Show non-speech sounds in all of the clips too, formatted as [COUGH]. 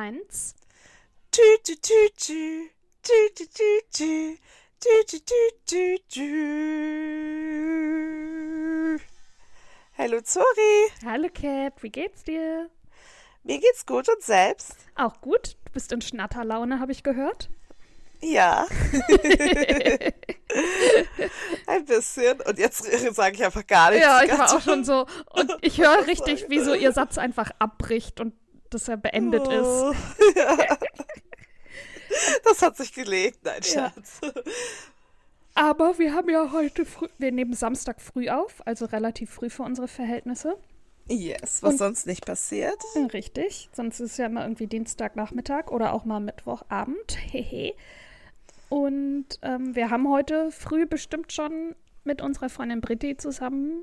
eins. Hallo Zori, Hallo Cat, wie geht's dir? mir geht's gut und selbst? Auch gut. Du bist in Schnatterlaune, habe ich gehört. Ja. [LAUGHS] Ein bisschen. Und jetzt [LAUGHS] sage ich einfach gar nichts. Ja, ich war auch schon so. Und ich [LAUGHS] höre richtig, wie so ihr Satz einfach abbricht und dass er beendet ist. Oh. Ja. [LAUGHS] Das hat sich gelegt, nein, Ja. Schatz. Aber wir haben ja heute früh, wir nehmen Samstag früh auf, also relativ früh für unsere Verhältnisse. Yes, was Und- sonst nicht passiert. Ja, Richtig, sonst ist ja immer irgendwie Dienstagnachmittag oder auch mal Mittwochabend. [LAUGHS] Hehe. Und ähm, wir haben heute früh bestimmt schon mit unserer Freundin Britti zusammen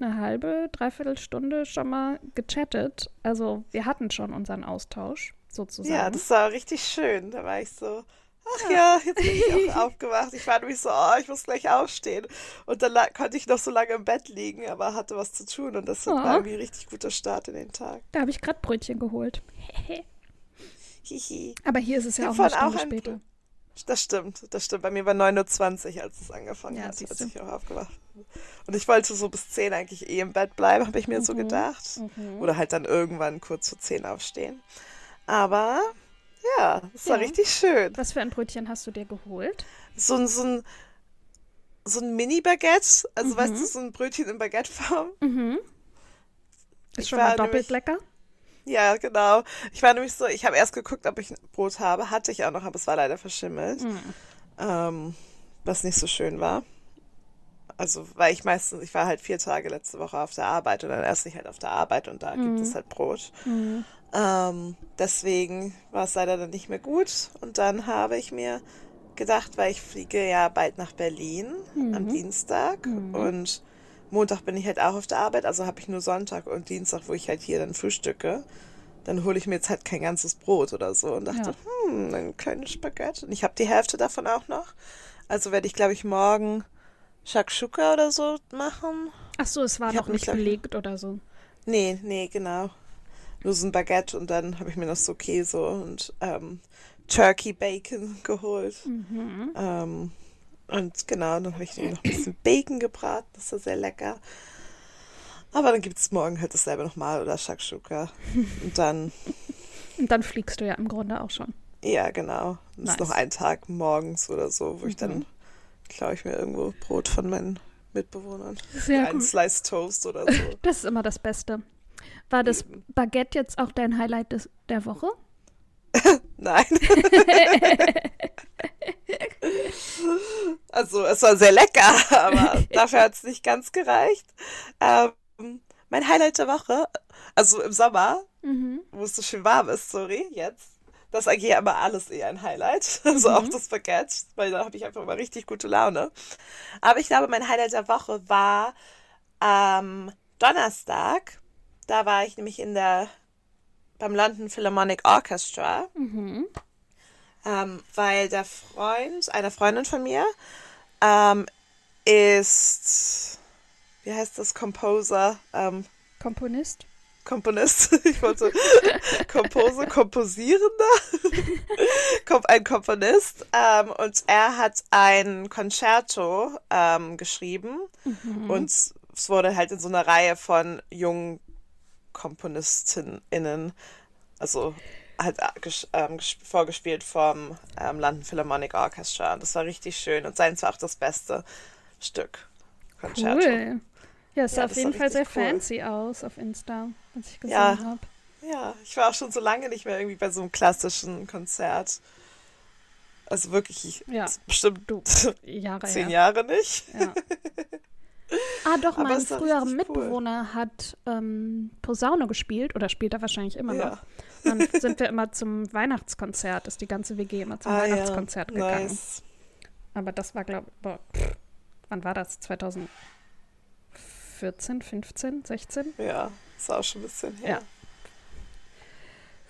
eine halbe, dreiviertel Stunde schon mal gechattet. Also wir hatten schon unseren Austausch sozusagen. Ja, das war richtig schön. Da war ich so, ach ja, jetzt bin ich auch [LAUGHS] aufgewacht. Ich war nämlich so, oh, ich muss gleich aufstehen. Und dann konnte ich noch so lange im Bett liegen, aber hatte was zu tun. Und das Oh. war irgendwie ein richtig guter Start in den Tag. da habe ich gerade Brötchen geholt. [LAUGHS] Aber hier ist es ja auch eine Stunde auch später. Das stimmt, das stimmt. Bei mir war 9.20 Uhr, als es angefangen Ja, hat, als ich auch aufgewacht bin. Und ich wollte so bis 10 eigentlich eh im Bett bleiben, habe ich mir so Mhm. gedacht. Mhm. Oder halt dann irgendwann kurz vor 10 aufstehen. Aber ja, es war Ja. richtig schön. Was für ein Brötchen hast du dir geholt? So ein, so ein, so ein Mini-Baguette, also weißt Mhm. du, so ein Brötchen in Baguetteform. Mhm. Ist Ich schon war mal doppelt lecker. Ja, genau. Ich war nämlich so, ich habe erst geguckt, ob ich ein Brot habe. Hatte ich auch noch, aber es war leider verschimmelt. Mhm. Ähm, was nicht so schön war. Also, weil ich meistens, ich war halt vier Tage letzte Woche auf der Arbeit und dann esse ich halt auf der Arbeit und da gibt es halt Brot. Mhm. Ähm, deswegen war es leider dann nicht mehr gut. Und dann habe ich mir gedacht, weil ich fliege ja bald nach Berlin am Mhm. Dienstag und Montag bin ich halt auch auf der Arbeit, also habe ich nur Sonntag und Dienstag, wo ich halt hier dann frühstücke. Dann hole ich mir jetzt halt kein ganzes Brot oder so und dachte, hm, ein kleines Spaghetti. Und ich habe die Hälfte davon auch noch. Also werde ich, glaube ich, morgen Shakshuka oder so machen. Ach so, es war Ich noch nicht glaub belegt oder so. Nee, nee, genau. Nur so ein Baguette und dann habe ich mir noch so Käse und ähm, Turkey Bacon [LAUGHS] geholt. Mhm. Ähm, und genau, dann habe ich noch ein bisschen Bacon gebraten, das war sehr lecker. Aber dann gibt es morgen halt dasselbe nochmal oder Shakshuka. Und dann, [LAUGHS] Und dann fliegst du ja im Grunde auch schon. ja, genau. Das Nice. ist noch ein Tag morgens oder so, wo ich Mhm. dann, klaue ich mir irgendwo Brot von meinen Mitbewohnern. Sehr Ein gut. Slice Toast oder so. [LAUGHS] Das ist immer das Beste. War das Eben. Baguette jetzt auch dein Highlight des, der Woche? [LAUGHS] Nein. Also es war sehr lecker, [LAUGHS] aber [LAUGHS] dafür hat es nicht ganz gereicht. Ähm, mein Highlight der Woche, also im Sommer, Mhm. wo es so schön warm ist, sorry, jetzt. Das eigentlich immer alles eher ein Highlight. [LAUGHS] Also auch Mhm. das Baguette, weil da habe ich einfach immer richtig gute Laune. Aber ich glaube, mein Highlight der Woche war am Donnerstag. Da war ich nämlich in der beim London Philharmonic Orchestra Mhm. Ähm, weil der Freund, eine Freundin von mir, ähm, ist, wie heißt das, Composer, ähm, Komponist? Komponist, [LAUGHS] ich wollte Kompose, Komposierender, [LAUGHS] Kom ein Komponist ähm, und er hat ein Concerto ähm, geschrieben Mhm. und es wurde halt in so einer Reihe von jungen KomponistInnen, also halt äh, ähm, ges- vorgespielt vom ähm, London Philharmonic Orchestra. Und das war richtig schön und seins war auch das beste Stück. Concerto. Cool. Ja, es sah Ja, auf jeden Fall sehr cool. fancy aus auf Insta, was ich gesehen Ja. habe. Ja, ich war auch schon so lange nicht mehr irgendwie bei so einem klassischen Konzert. Also wirklich, ich, Ja. bestimmt Du, [LAUGHS] Jahre zehn her. Jahre nicht. Ja. [LAUGHS] Ah, doch, Aber mein früherer cool. Mitbewohner hat ähm, Posaune gespielt oder spielt er wahrscheinlich immer Ja. noch. Dann [LAUGHS] sind wir immer zum Weihnachtskonzert, ist die ganze WG immer zum Ah, ja. Weihnachtskonzert gegangen. Nice. Aber das war, glaube ich, wann war das? 2014, 15, 16? Ja, ist auch schon ein bisschen her.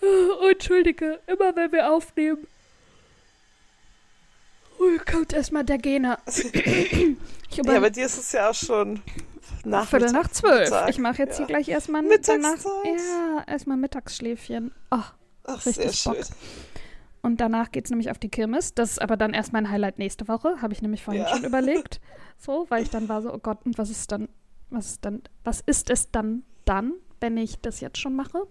Oh, Entschuldige, immer wenn wir aufnehmen, oh, kommt erstmal der Gena. [CLEARS THROAT] Ich Ja, bei dir ist es ja auch schon nach Viertel nach zwölf. Mittag, Ich mache jetzt ja. hier gleich erstmal Mittagszeit. danach. Ja, erstmal Mittagsschläfchen. Oh, Ach, Richtig sehr Bock. schön. Und danach geht es nämlich auf die Kirmes. Das ist aber dann erst mein Highlight nächste Woche, habe ich nämlich vorhin Ja. schon überlegt. [LAUGHS] So, weil ich dann war so, oh Gott, und was ist dann, was ist dann, was ist es dann dann, wenn ich das jetzt schon mache?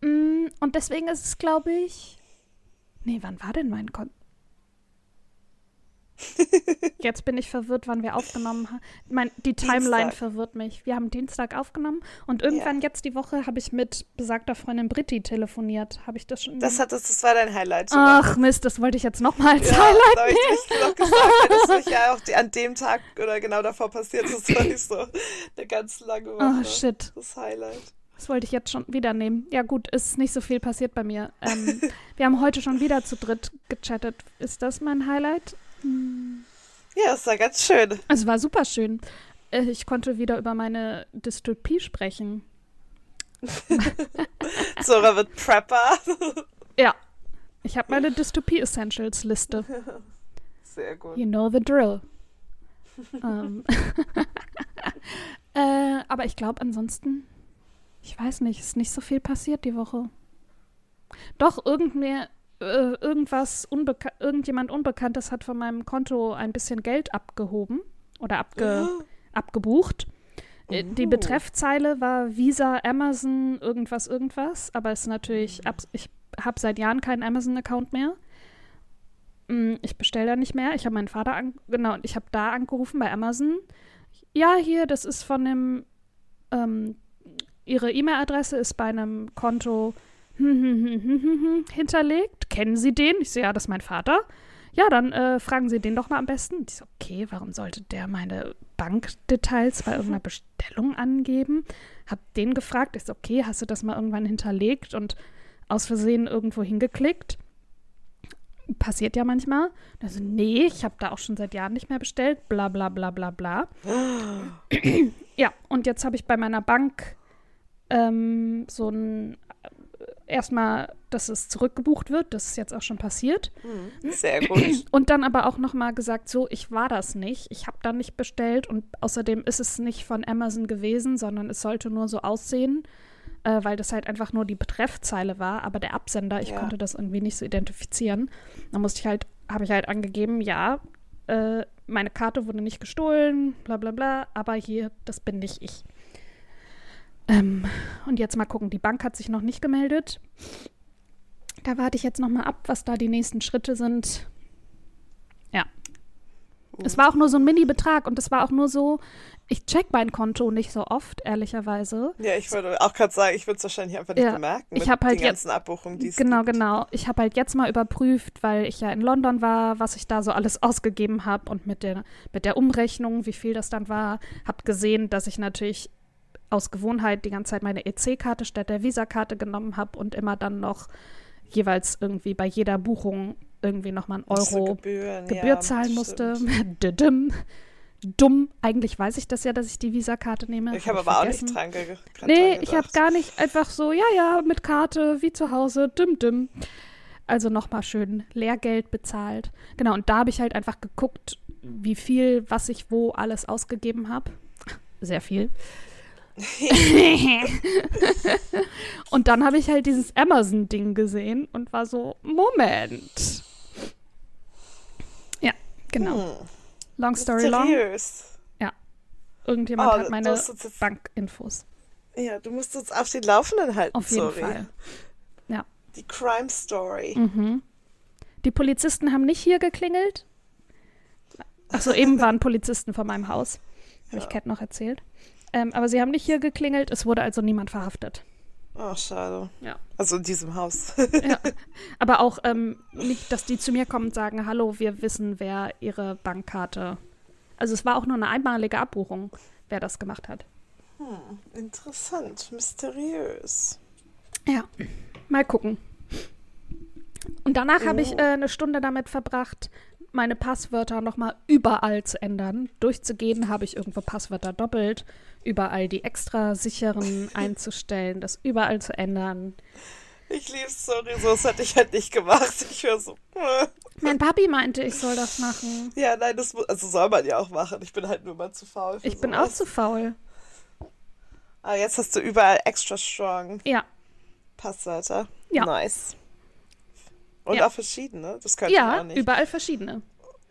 Mm, Und deswegen ist es, glaube ich. Nee, wann war denn mein Kon [LAUGHS] Jetzt bin ich verwirrt, wann wir aufgenommen haben. Mein, die Timeline Dienstag. verwirrt mich. Wir haben Dienstag aufgenommen und irgendwann jetzt die Woche habe ich mit besagter Freundin Britti telefoniert. Habe ich das schon? Das, hat, das, das war dein Highlight. Ach Mist, das wollte ich jetzt nochmal als ja, Highlight. da habe ich dich noch gesagt, weil das nicht [LAUGHS] ja auch die, an dem Tag oder genau davor passiert ist. Das war nicht so eine ganz lange Woche. Oh shit, Das Highlight. das wollte ich jetzt schon wieder nehmen. Ja gut, ist nicht so viel passiert bei mir. Ähm, [LAUGHS] wir haben heute schon wieder zu dritt gechattet. Ist das mein Highlight? Ja, es war ganz schön. Es war super schön. Äh, Ich konnte wieder über meine Dystopie sprechen. [LAUGHS] Zora wird Prepper. Ja, ich habe meine Dystopie-Essentials-Liste. [LAUGHS] Sehr gut. You know the drill. ähm. [LAUGHS] äh, aber ich glaube ansonsten, ich weiß nicht, ist nicht so viel passiert die Woche. Doch, irgendwer, äh, irgendwas, unbeka irgendjemand Unbekanntes hat von meinem Konto ein bisschen Geld abgehoben oder abge abgebucht. Äh, Die Uh. Betreffzeile war Visa, Amazon, irgendwas, irgendwas. Aber es ist natürlich, abs- ich habe seit Jahren keinen Amazon-Account mehr. Mm, Ich bestelle da nicht mehr. Ich habe meinen Vater an, genau, und ich habe da angerufen bei Amazon. Ja, hier, das ist von dem, ähm, Ihre E-Mail-Adresse ist bei einem Konto [LAUGHS] hinterlegt. Kennen Sie den? Ich so, ja, das ist mein Vater. Ja, dann äh, fragen Sie den doch mal am besten. Ich so, okay, warum sollte der meine Bankdetails bei irgendeiner Bestellung angeben? Hab den gefragt. Ich so, okay, hast du das mal irgendwann hinterlegt und aus Versehen irgendwo hingeklickt? Passiert ja manchmal. Also, nee, ich habe da auch schon seit Jahren nicht mehr bestellt. Bla, bla, bla, bla, bla. [GASPS] ja, und jetzt habe ich bei meiner Bank ähm, so ein erstmal, dass es zurückgebucht wird. Das ist jetzt auch schon passiert. Sehr gut. [CLEARS THROAT] Und dann aber auch nochmal gesagt, so, ich war das nicht. Ich habe da nicht bestellt und außerdem ist es nicht von Amazon gewesen, sondern es sollte nur so aussehen, äh, weil das halt einfach nur die Betreffzeile war. Aber der Absender, ich Ja. konnte das irgendwie nicht so identifizieren. Da musste ich halt, habe ich halt angegeben, ja, äh, meine Karte wurde nicht gestohlen, bla bla bla, aber hier, das bin nicht ich. Ähm, und jetzt mal gucken, die Bank hat sich noch nicht gemeldet. Da warte ich jetzt noch mal ab, was da die nächsten Schritte sind. Ja. Es war auch nur so ein Mini-Betrag und es war auch nur so, ich check mein Konto nicht so oft, ehrlicherweise. Ja, ich würde auch gerade sagen, ich würde es wahrscheinlich einfach nicht Ja, bemerken. ich mit hab halt jetzt- ganzen Abbuchungen, die es Genau, gibt. genau. Ich habe halt jetzt mal überprüft, weil ich ja in London war, was ich da so alles ausgegeben habe und mit der, mit der Umrechnung, wie viel das dann war, habe gesehen, dass ich natürlich aus Gewohnheit die ganze Zeit meine EC-Karte statt der Visa-Karte genommen habe und immer dann noch jeweils irgendwie bei jeder Buchung irgendwie nochmal einen Euro Gebühren, Gebühr ja, zahlen musste. [LAUGHS] Dumm. Eigentlich weiß ich das ja, dass ich die Visa-Karte nehme. Ich Hab habe aber auch vergessen. nicht dran, ge grad Nee, dran ich habe gar nicht einfach so, ja, ja, mit Karte, wie zu Hause, dim, dim. Also nochmal schön Lehrgeld bezahlt. Genau, und da habe ich halt einfach geguckt, wie viel, was ich wo alles ausgegeben habe. Sehr viel. [LAUGHS] und dann habe ich halt dieses Amazon-Ding gesehen und war so, Moment. Ja, genau. Hm, Long story long. mysteriös. Irgendjemand Oh, hat meine Bankinfos. Ja, du musst uns auf den Laufenden halten, Auf jeden sorry. Fall. Die Crime Story. Mhm. Die Polizisten haben nicht hier geklingelt. Achso, eben waren Polizisten vor meinem Haus. Habe ich Ja. Kat noch erzählt. Ähm, aber sie haben nicht hier geklingelt. Es wurde also niemand verhaftet. Oh, schade. Ja. Also in diesem Haus. [LAUGHS] ja. [LAUGHS] Aber auch ähm, nicht, dass die zu mir kommen und sagen, hallo, wir wissen, wer ihre Bankkarte. Also es war auch nur eine einmalige Abbuchung, wer das gemacht hat. hm, interessant, mysteriös. Ja, mal gucken. Und danach habe ich Oh. äh, eine Stunde damit verbracht, meine Passwörter nochmal überall zu ändern. Durchzugehen habe ich irgendwo Passwörter doppelt, überall die extra sicheren [LAUGHS] einzustellen, das überall zu ändern. Ich lieb's, sorry, so das hätte ich halt nicht gemacht. Ich höre so. äh. Mein Papi meinte, ich soll das machen. Ja, nein, das also soll man ja auch machen. Ich bin halt nur mal zu faul. Für Ich bin auch sowas. zu faul. Ah, jetzt hast du überall extra strong Ja, Passwörter. Ja. Nice. Und Ja. auch verschiedene. Das könnte ich Ja, auch nicht. überall verschiedene.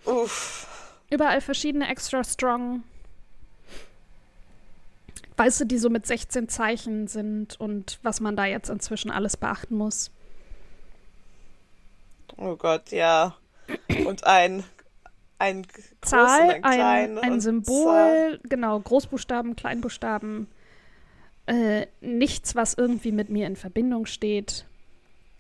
Uff. Überall verschiedene extra strong. Weißt du, die so mit 16 Zeichen sind und was man da jetzt inzwischen alles beachten muss. Oh Gott, ja. Und ein, ein groß und Zahl, ein klein ein, ein Symbol, Zahl. genau, Großbuchstaben, Kleinbuchstaben. Äh, nichts, was irgendwie mit mir in Verbindung steht.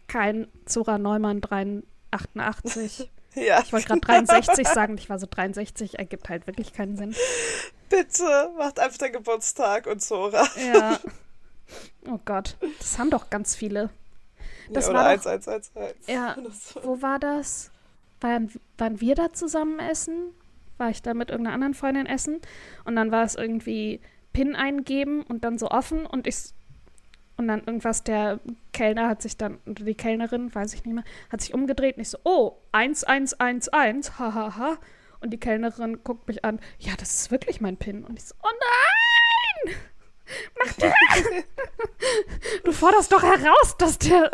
Kein Zora Neumann 388. [LAUGHS] Ja, Ich wollte gerade 63 sagen, ich war so 63, ergibt halt wirklich keinen Sinn. bitte, macht einfach den Geburtstag und Zora. Ja. Oh Gott, das haben doch ganz viele. Das ja, war oder doch- 1111. Ja, Oder so. wo war das? Waren, waren wir da zusammen essen? War ich da mit irgendeiner anderen Freundin essen? Und dann war es irgendwie PIN eingeben und dann so offen und ich und dann irgendwas, der Kellner hat sich dann, oder die Kellnerin, weiß ich nicht mehr, hat sich umgedreht und ich so, oh, 1111, hahaha. Und die Kellnerin guckt mich an, ja, das ist wirklich mein PIN. Und ich so, oh nein! Mach das! [LAUGHS] Du forderst doch heraus, dass, der,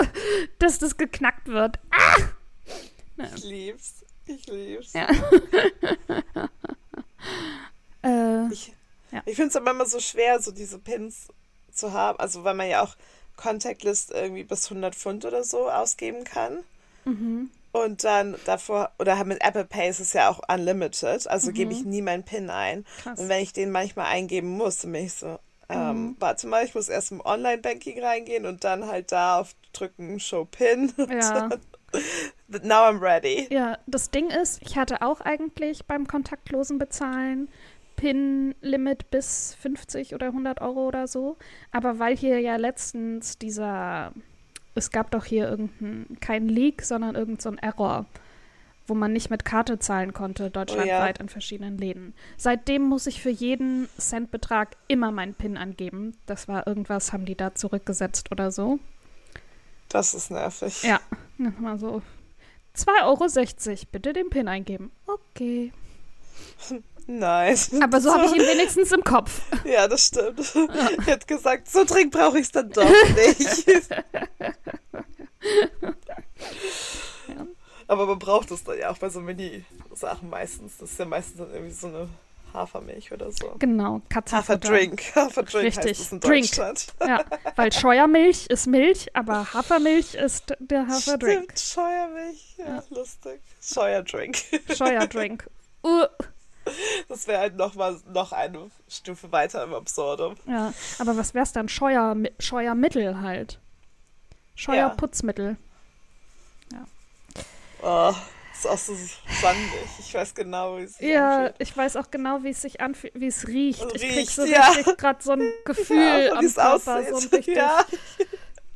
dass das geknackt wird. Ah! Ich lieb's. Ich lieb's. Ja. [LAUGHS] äh, Ich, Ja. ich finde es aber immer so schwer, so diese Pins zu haben. Also, weil man ja auch Contactlist irgendwie bis 100 Pfund oder so ausgeben kann. mhm. Und dann davor, oder mit Apple Pay ist es ja auch unlimited, also gebe ich nie meinen PIN ein. Krass. Und wenn ich den manchmal eingeben muss, dann bin ich so, ähm, Mhm. warte mal, ich muss erst im Online-Banking reingehen und dann halt da auf drücken Show PIN. [LAUGHS] Und Ja. now I'm ready. ja, das Ding ist, ich hatte auch eigentlich beim kontaktlosen Bezahlen PIN-Limit bis 50 oder 100 Euro oder so. Aber weil hier ja letztens dieser, es gab doch hier irgendein, kein Leak, sondern irgendein so Error, wo man nicht mit Karte zahlen konnte, deutschlandweit in verschiedenen Läden. Seitdem muss ich für jeden Centbetrag immer meinen PIN angeben. Das war irgendwas, haben die da zurückgesetzt oder so. Das ist nervig. Ja, mal so. 2,60 Euro, bitte den PIN eingeben. Okay. [LAUGHS] Nice. Aber so habe ich ihn wenigstens im Kopf. [LAUGHS] Ja, das stimmt. Ich hätte gesagt, so dringend brauche ich es dann doch nicht. [LAUGHS] Aber man braucht es dann ja auch bei so Mini-Sachen meistens. Das ist ja meistens dann irgendwie so eine Hafermilch oder so. Genau, Katzenfutter. Haferdrink. Haferdrink Richtig. heißt es in Drink. Deutschland. Ja, weil Scheuermilch ist Milch, aber Hafermilch ist der Haferdrink. Stimmt, Scheuermilch. Ja, Ja. lustig. Scheuerdrink. Scheuerdrink. [LAUGHS] Uh, Das wäre halt noch mal noch eine Stufe weiter im Absurdum. ja, aber was wär's dann? Scheuer, Scheuermittel halt. Scheuerputzmittel. Oh, ist auch so sandig. Ich weiß genau, wie es sich Ja, anfühlt. ich weiß auch genau, wie es sich anfühlt, wie es riecht. Ich krieg Riecht, so ja. richtig gerade so ein Gefühl Ja, am wie es Körper. So ein aussieht. richtig. Ja.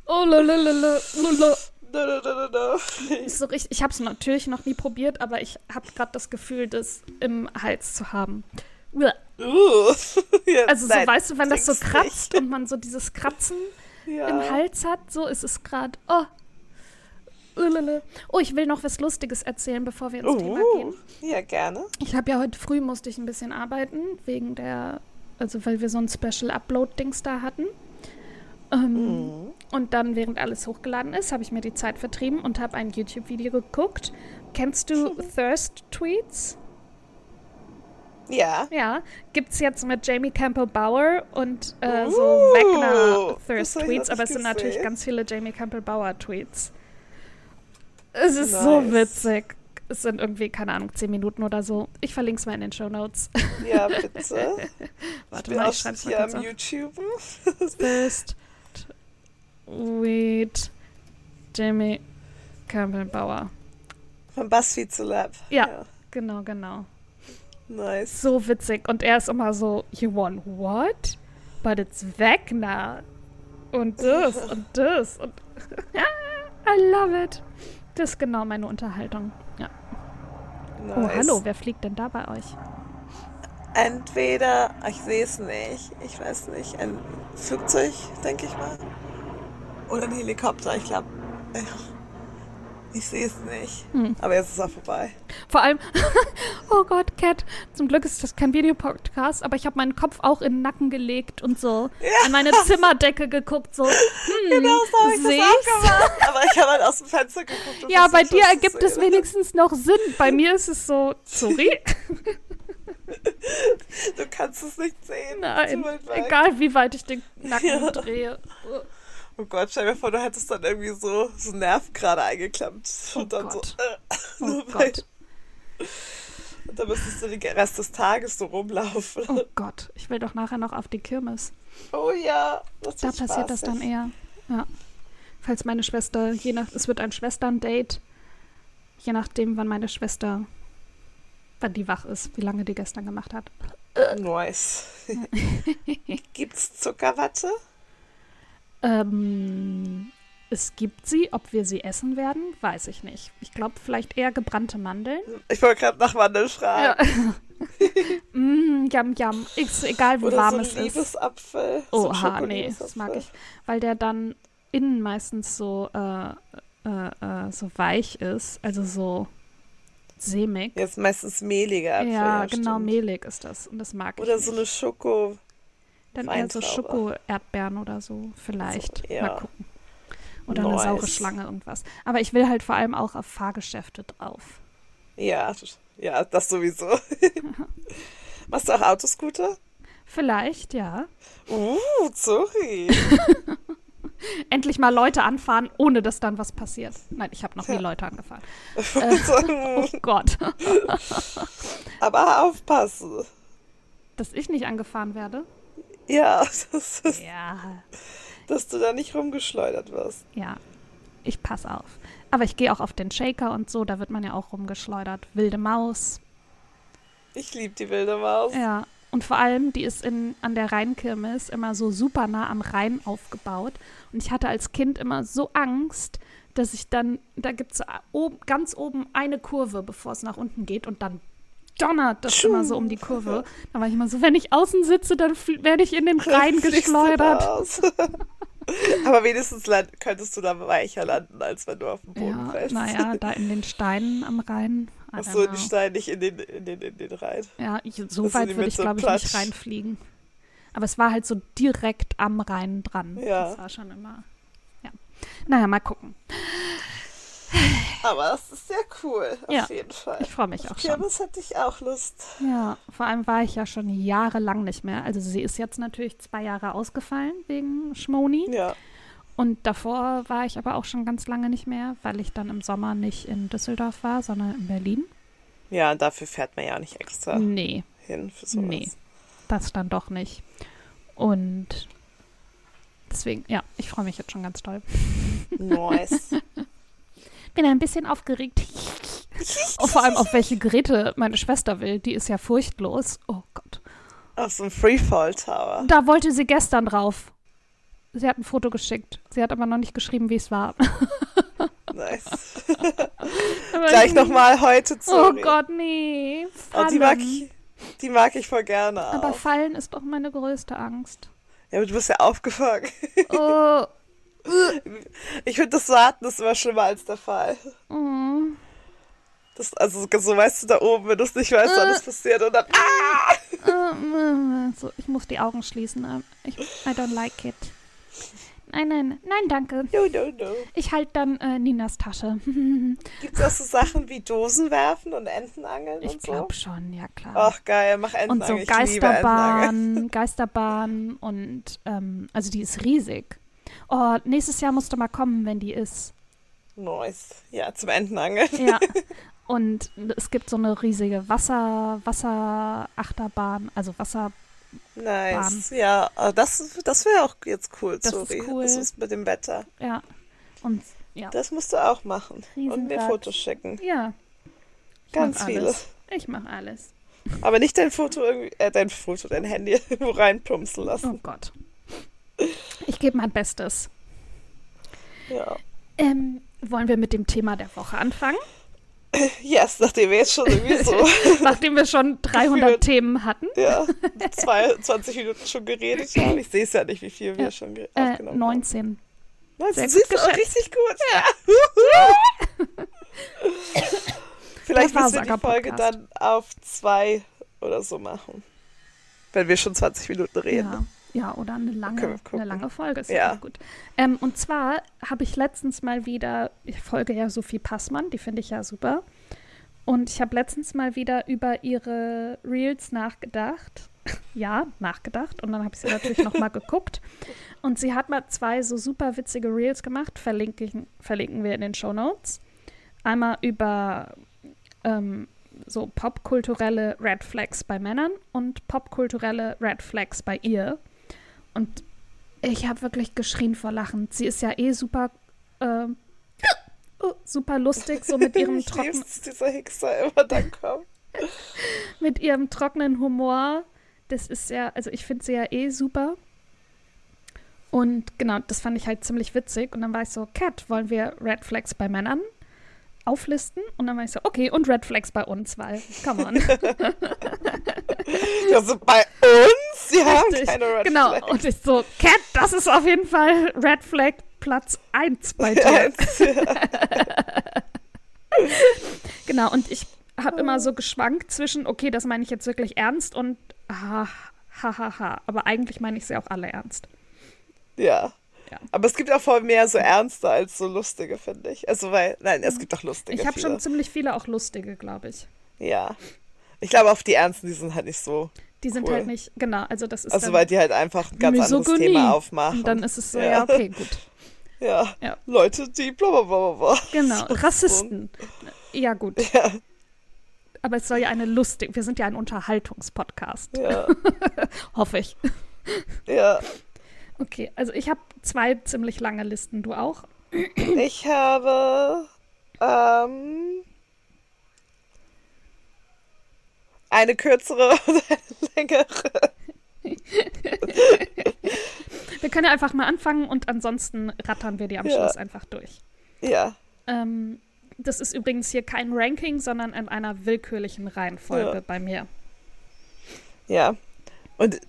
Oh, lalalala, lala. No, no. Ist so richtig, ich habe es natürlich noch nie probiert, aber ich habe gerade das Gefühl, das im Hals zu haben. Uh. [LAUGHS] Ja, Also so, nein, weißt du, wenn das so kratzt und man so dieses Kratzen nicht. Ja. im Hals hat, so ist es gerade. Oh. Oh, ich will noch was Lustiges erzählen, bevor wir ins Thema Uh, gehen. ja, gerne. Ich habe ja heute früh musste ich ein bisschen arbeiten, wegen der, also weil wir so ein Special Upload-Dings da hatten. Ähm, Mhm. Und dann, während alles hochgeladen ist, habe ich mir die Zeit vertrieben und habe ein YouTube-Video geguckt. Kennst du [LAUGHS] Thirst-Tweets? Ja. Ja, gibt's jetzt mit Jamie Campbell Bauer und äh, so Uh, Wegner das Thirst ich Tweets, aber es sind natürlich ganz viele Jamie Campbell Bauer Tweets. Es ist so Nice. witzig. Es sind irgendwie, keine Ahnung, zehn Minuten oder so. Ich verlinke es mal in den Show Notes. Ja, bitte. [LAUGHS] Warte bin mal, ich schreibe es mal kurz am auf. YouTube. Thirst Tweet Jamie Campbell Bauer. Von BuzzFeed zu Lab. Ja. Genau, genau. Nice. So witzig. Und er ist immer so, you want what? But it's Wegner. [LAUGHS] Und das und [LAUGHS] das. Und I love it. Das ist genau meine Unterhaltung. Ja. nice. Oh, hallo, wer fliegt denn da bei euch? Entweder, ich sehe es nicht, ich weiß nicht, ein Flugzeug, denke ich mal. Oder ein Helikopter, ich glaube. Ich sehe es nicht. Hm. Aber jetzt ist es auch vorbei. Vor allem, [LAUGHS] oh Gott, Cat, zum Glück ist das kein Videopodcast, aber ich habe meinen Kopf auch in den Nacken gelegt und so an meine Zimmerdecke geguckt, so, hm, Genau so habe ich seh's? das auch gemacht. Aber ich habe halt aus dem Fenster geguckt. Ja, bei dir ergibt es wenigstens noch Sinn. Bei [LAUGHS] mir ist es so, sorry, Du kannst es nicht sehen. nein, egal wie weit ich den Nacken Ja. drehe. Oh Gott, stell dir vor, du hättest dann irgendwie so, so einen Nerv gerade eingeklemmt. Und Oh dann Gott. so. Äh, Oh Gott, Und dann müsstest du den Rest des Tages so rumlaufen. oh Gott, ich will doch nachher noch auf die Kirmes. Oh ja, das Da wird passiert das dann spaßig. eher. Ja. Falls meine Schwester, je nach, es wird ein Schwesterndate, je nachdem, wann meine Schwester, wann die wach ist, wie lange die gestern gemacht hat. Nice. [LAUGHS] Gibt's Zuckerwatte? Ähm, es gibt sie, ob wir sie essen werden, weiß ich nicht. Ich glaube, vielleicht eher gebrannte Mandeln. Ich wollte gerade nach Mandeln fragen. [LAUGHS] mm, yum, yum. Ist egal, wie Oder warm so es ist. Liebesapfel. so Oha, nee, das mag ich. Weil der dann innen meistens so, äh, äh, äh, so weich ist. Also so sämig. Jetzt meistens mehlige Apfel. ja, genau, stimmt. mehlig ist das. Und das mag Oder ich so nicht. eine Schoko. Dann eher so. Schoko-Erdbeeren oder so, vielleicht. So, ja. Mal gucken. Oder eine Nice. saure Schlange, irgendwas. Aber ich will halt vor allem auch auf Fahrgeschäfte drauf. Ja, ja, das sowieso. [LAUGHS] Machst du auch Autoscooter? Vielleicht, ja. Uh, sorry. [LAUGHS] Endlich mal Leute anfahren, ohne dass dann was passiert. Nein, ich habe noch nie Ja. Leute angefahren. [LAUGHS] Oh Gott. Aber aufpassen. Dass ich nicht angefahren werde? Ja, [LAUGHS] das ist, Ja. dass du da nicht rumgeschleudert wirst. Ja. Ich pass auf. Aber ich gehe auch auf den Shaker und so, da wird man ja auch rumgeschleudert. Wilde Maus. Ich liebe die wilde Maus. Ja. Und vor allem, die ist in, an der Rheinkirmes immer so super nah am Rhein aufgebaut. Und ich hatte als Kind immer so Angst, dass ich dann, da gibt es ganz oben eine Kurve, bevor es nach unten geht. Und dann donnert das immer so um die Kurve. Da war ich immer so, wenn ich außen sitze, dann werde ich in den Rhein geschleudert. [LAUGHS] Aber wenigstens land könntest du da weicher landen, als wenn du auf dem Boden Ja, fällst. naja, da in den Steinen am Rhein. Ach so, die know. Steine nicht in den, in den, in den Rhein. Ja, ich, Das so sind weit würde ich, so glaube ich, nicht reinfliegen. Aber es war halt so direkt am Rhein dran. Ja. Das war schon immer. Ja. Naja, mal gucken. [LAUGHS] Aber das ist sehr cool, auf Ja, jeden Fall. Ich freue mich Auf auch schon. Kirmes hätte ich auch Lust. Ja, vor allem war ich ja schon jahrelang nicht mehr. Also sie ist jetzt natürlich zwei Jahre ausgefallen wegen Schmoni. Ja. Und davor war ich aber auch schon ganz lange nicht mehr, weil ich dann im Sommer nicht in Düsseldorf war, sondern in Berlin. Ja, und dafür fährt man ja auch nicht extra Nee, hin für sowas. Nee. das dann doch nicht. Und deswegen, ja, ich freue mich jetzt schon ganz toll. Nice. [LAUGHS] Bin ein bisschen aufgeregt. Und vor allem auf welche Geräte meine Schwester will. Die ist ja furchtlos. Oh Gott. Auf so einem Freefall Tower. Da wollte sie gestern drauf. Sie hat ein Foto geschickt. Sie hat aber noch nicht geschrieben, wie es war. [LAUGHS] Nice. Gleich ich- nochmal heute zu. Oh Gott, nee. Oh, Fallen. die mag ich, die mag ich voll gerne auch. aber fallen ist doch meine größte Angst. ja, aber du bist ja aufgefangen. Oh. Ich finde, das Warten ist immer schlimmer als der Fall. oh. Das, also so weißt du da oben, wenn du es nicht weißt, alles passiert und dann. Ah! Äh, So, ich muss die Augen schließen. Ähm, Ich, I don't like it. Nein, nein, nein, danke. No, no, no. Ich halte dann äh, Ninas Tasche. [LAUGHS] Gibt es auch so Sachen wie Dosen werfen und Entenangeln ich und so? glaube schon, ja klar. Ach geil, mach und so ich. Geisterbahn, [LAUGHS] Geisterbahn und ähm, also die ist riesig. Oh, nächstes Jahr musst du mal kommen, wenn die ist. Nice. Ja, zum Entenangeln. Ja. [LAUGHS] Und es gibt so eine riesige Wasser, Wasserachterbahn, also Wasser. Nice. Ja, das, das wäre auch jetzt cool, Das ist sorry. cool. Das ist mit dem Wetter. Ja. Und ja. Das musst du auch machen. Und mir Riesenrad. Fotos schicken. Ja. Ich Ganz viele. alles. Ich mache alles. Aber nicht dein Foto irgendwie, äh, dein Foto, dein Handy [LAUGHS] irgendwo reinplumpsen Oh lassen. Gott. Ich gebe mein Bestes. Ja. Ähm, wollen wir mit dem Thema der Woche anfangen? Yes, nachdem wir jetzt schon irgendwie so, [LAUGHS] Nachdem wir schon 300 Gefühlt. Themen hatten. ja, 22 Minuten schon geredet haben. Ich sehe es ja nicht, wie viel wir Ja. schon Äh, aufgenommen 19. haben. 19. Sehr gut Siehst du auch richtig gut. Ja. [LAUGHS] Vielleicht müssen wir die Folge dann auf zwei oder so machen. Wenn wir schon 20 Minuten reden. Ja. Ja, oder eine lange, eine lange Folge ist ja gut. Ähm, und zwar habe ich letztens mal wieder, ich folge ja Sophie Passmann, die finde ich ja super. Und ich habe letztens mal wieder über ihre Reels nachgedacht. [LAUGHS] ja, nachgedacht. Und dann habe ich sie natürlich nochmal [LAUGHS] geguckt. Und sie hat mal zwei so super witzige Reels gemacht, verlinken, verlinken wir in den Show Notes. Einmal über ähm, so popkulturelle Red Flags bei Männern und popkulturelle Red Flags bei ihr. Und ich habe wirklich geschrien vor Lachen. Sie ist ja eh super, äh, [LAUGHS] super lustig, so mit ihrem trockenen. dieser Hickser immer dann kommt. [LAUGHS] mit ihrem trockenen Humor. Das ist ja, also ich finde sie ja eh super. Und genau, das fand ich halt ziemlich witzig. Und dann war ich so, Cat, wollen wir Red Flags bei Männern auflisten? Und dann war ich so, okay, und Red Flags bei uns, weil, come on. also bei uns? Sie haben keine Red genau. Flags. Genau, und ich so, Cat, das ist auf jeden Fall Red Flag Platz 1 bei dir. [LAUGHS] genau, und ich habe immer so geschwankt zwischen, okay, das meine ich jetzt wirklich ernst und ha, ha, ha, ha. Aber eigentlich meine ich sie auch alle ernst. Ja. Ja. Aber es gibt auch voll mehr so ernste als so lustige, finde ich. Also, weil, nein, es gibt auch lustige. Ich habe schon ziemlich viele auch lustige, glaube ich. Ja. Ich glaube, auf die Ernsten, die sind halt nicht so. Die sind cool. halt nicht, genau, also das ist. Also, weil die halt einfach ein ganz Misogonie. anderes Thema aufmachen. Und dann ist es so, ja, ja okay, gut. [LAUGHS] Ja. ja. Leute, die bla bla bla bla. Genau, Rassisten. Ja, gut. [LAUGHS] Ja. Aber es soll ja eine lustige, wir sind ja ein Unterhaltungspodcast. Ja. [LAUGHS] Hoffe ich. Ja. Okay, also ich habe zwei ziemlich lange Listen, du auch? Ich habe ähm, eine kürzere [LAUGHS] und eine längere. wir können ja einfach mal anfangen und ansonsten rattern wir die am ja. Schluss einfach durch. Ja. Ähm, das ist übrigens hier kein Ranking, sondern in einer willkürlichen Reihenfolge ja. bei mir. Ja. Und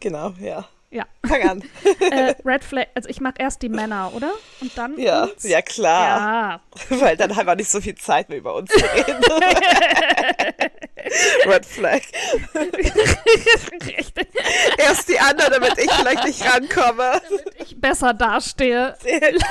genau, ja. Ja. Fang an. [LAUGHS] äh, Red Flag, also ich mache erst die Männer, oder? Und dann. Ja, uns? ja klar. Ja. [LAUGHS] Weil dann haben wir nicht so viel Zeit mehr über uns zu reden. [LAUGHS] Red Flag. erst die anderen, damit ich vielleicht nicht rankomme. Damit ich besser dastehe. Ja, genau.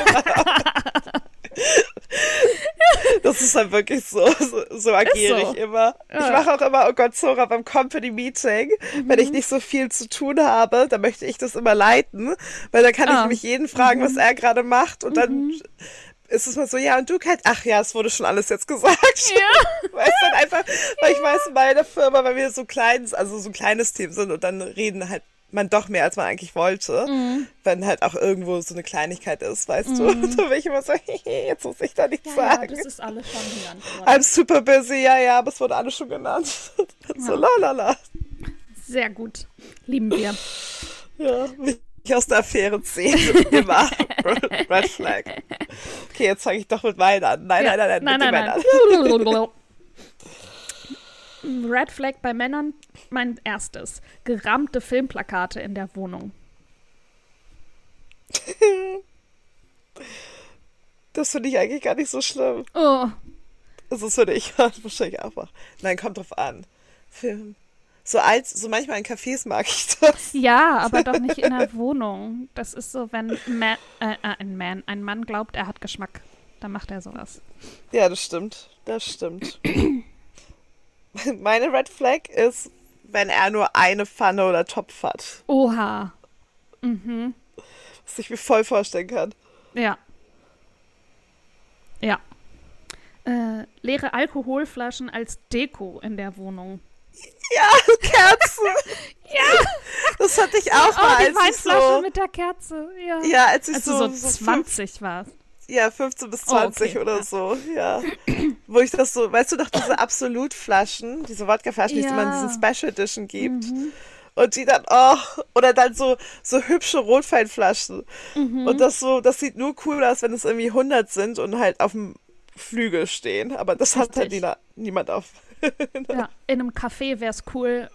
Das ist halt wirklich so, so, so agiere so. ich immer. Ja. Ich mache auch immer, oh Gott, Zora, beim Company Meeting, mhm. wenn ich nicht so viel zu tun habe, dann möchte ich das immer leiten, weil dann kann ah. ich mich jeden fragen, mhm. was er gerade macht und dann mhm. ist es mal so, ja, und du kennst, ach ja, es wurde schon alles jetzt gesagt. Ja. [LAUGHS] weil dann einfach, weil ich weiß, meine Firma, weil wir so klein, also so ein kleines Team sind und dann reden halt man doch mehr, als man eigentlich wollte, mhm. wenn halt auch irgendwo so eine Kleinigkeit ist, weißt mhm. du? [LAUGHS] Da bin ich immer so, [LAUGHS] jetzt muss ich da nichts ja, sagen. Ja, das ist alles schon genannt worden. I'm super busy, ja, ja, aber es wurde alles schon genannt. [LAUGHS] so ja. lalala. Sehr gut. Lieben wir. Ja, wie ich aus der Affäre ziehen. Immer. Red Flag. Okay, jetzt fange ich doch mit meinen an. Nein, ja. nein, nein, nein, nein, nein, nein. Red Flag bei Männern, mein erstes. Gerahmte Filmplakate in der Wohnung. [LAUGHS] das finde ich eigentlich gar nicht so schlimm. Oh. Das ist finde ich [LAUGHS] wahrscheinlich einfach. Nein, kommt drauf an. Film. So als, so manchmal in Cafés mag ich das. Ja, [LAUGHS] aber doch nicht in der Wohnung. Das ist so, wenn Man, äh, äh, ein Man, ein Mann glaubt, er hat Geschmack, dann macht er sowas. Ja, das stimmt. Das stimmt. [CLEARS THROAT] [LAUGHS] Meine Red Flag ist, wenn er nur eine Pfanne oder Topf hat. Oha. Mhm. Was ich mir voll vorstellen kann. Ja. Ja. Äh, leere Alkoholflaschen als Deko in der Wohnung. [LAUGHS] Ja, Kerzen. [LAUGHS] ja. Das hatte ich auch oh, mal. Die Weinflasche so, mit der Kerze. Ja, ja als ich also so, so 20 war. Ja, 15 bis 20 oh, okay. oder ja. so, ja. [CLEARS THROAT] Wo ich das so, weißt du doch, diese Absolutflaschen, diese Wodkaflaschen, ja. die man in diesen Special Edition gibt. Mhm. Und die dann, oh, oder dann so, so hübsche Rotweinflaschen. Mhm. Und das so, das sieht nur cool aus, wenn es irgendwie 100 sind und halt auf dem Flügel stehen. Aber das Richtig. hat halt nie, niemand auf. [LAUGHS] ja, in einem Café wäre es cool.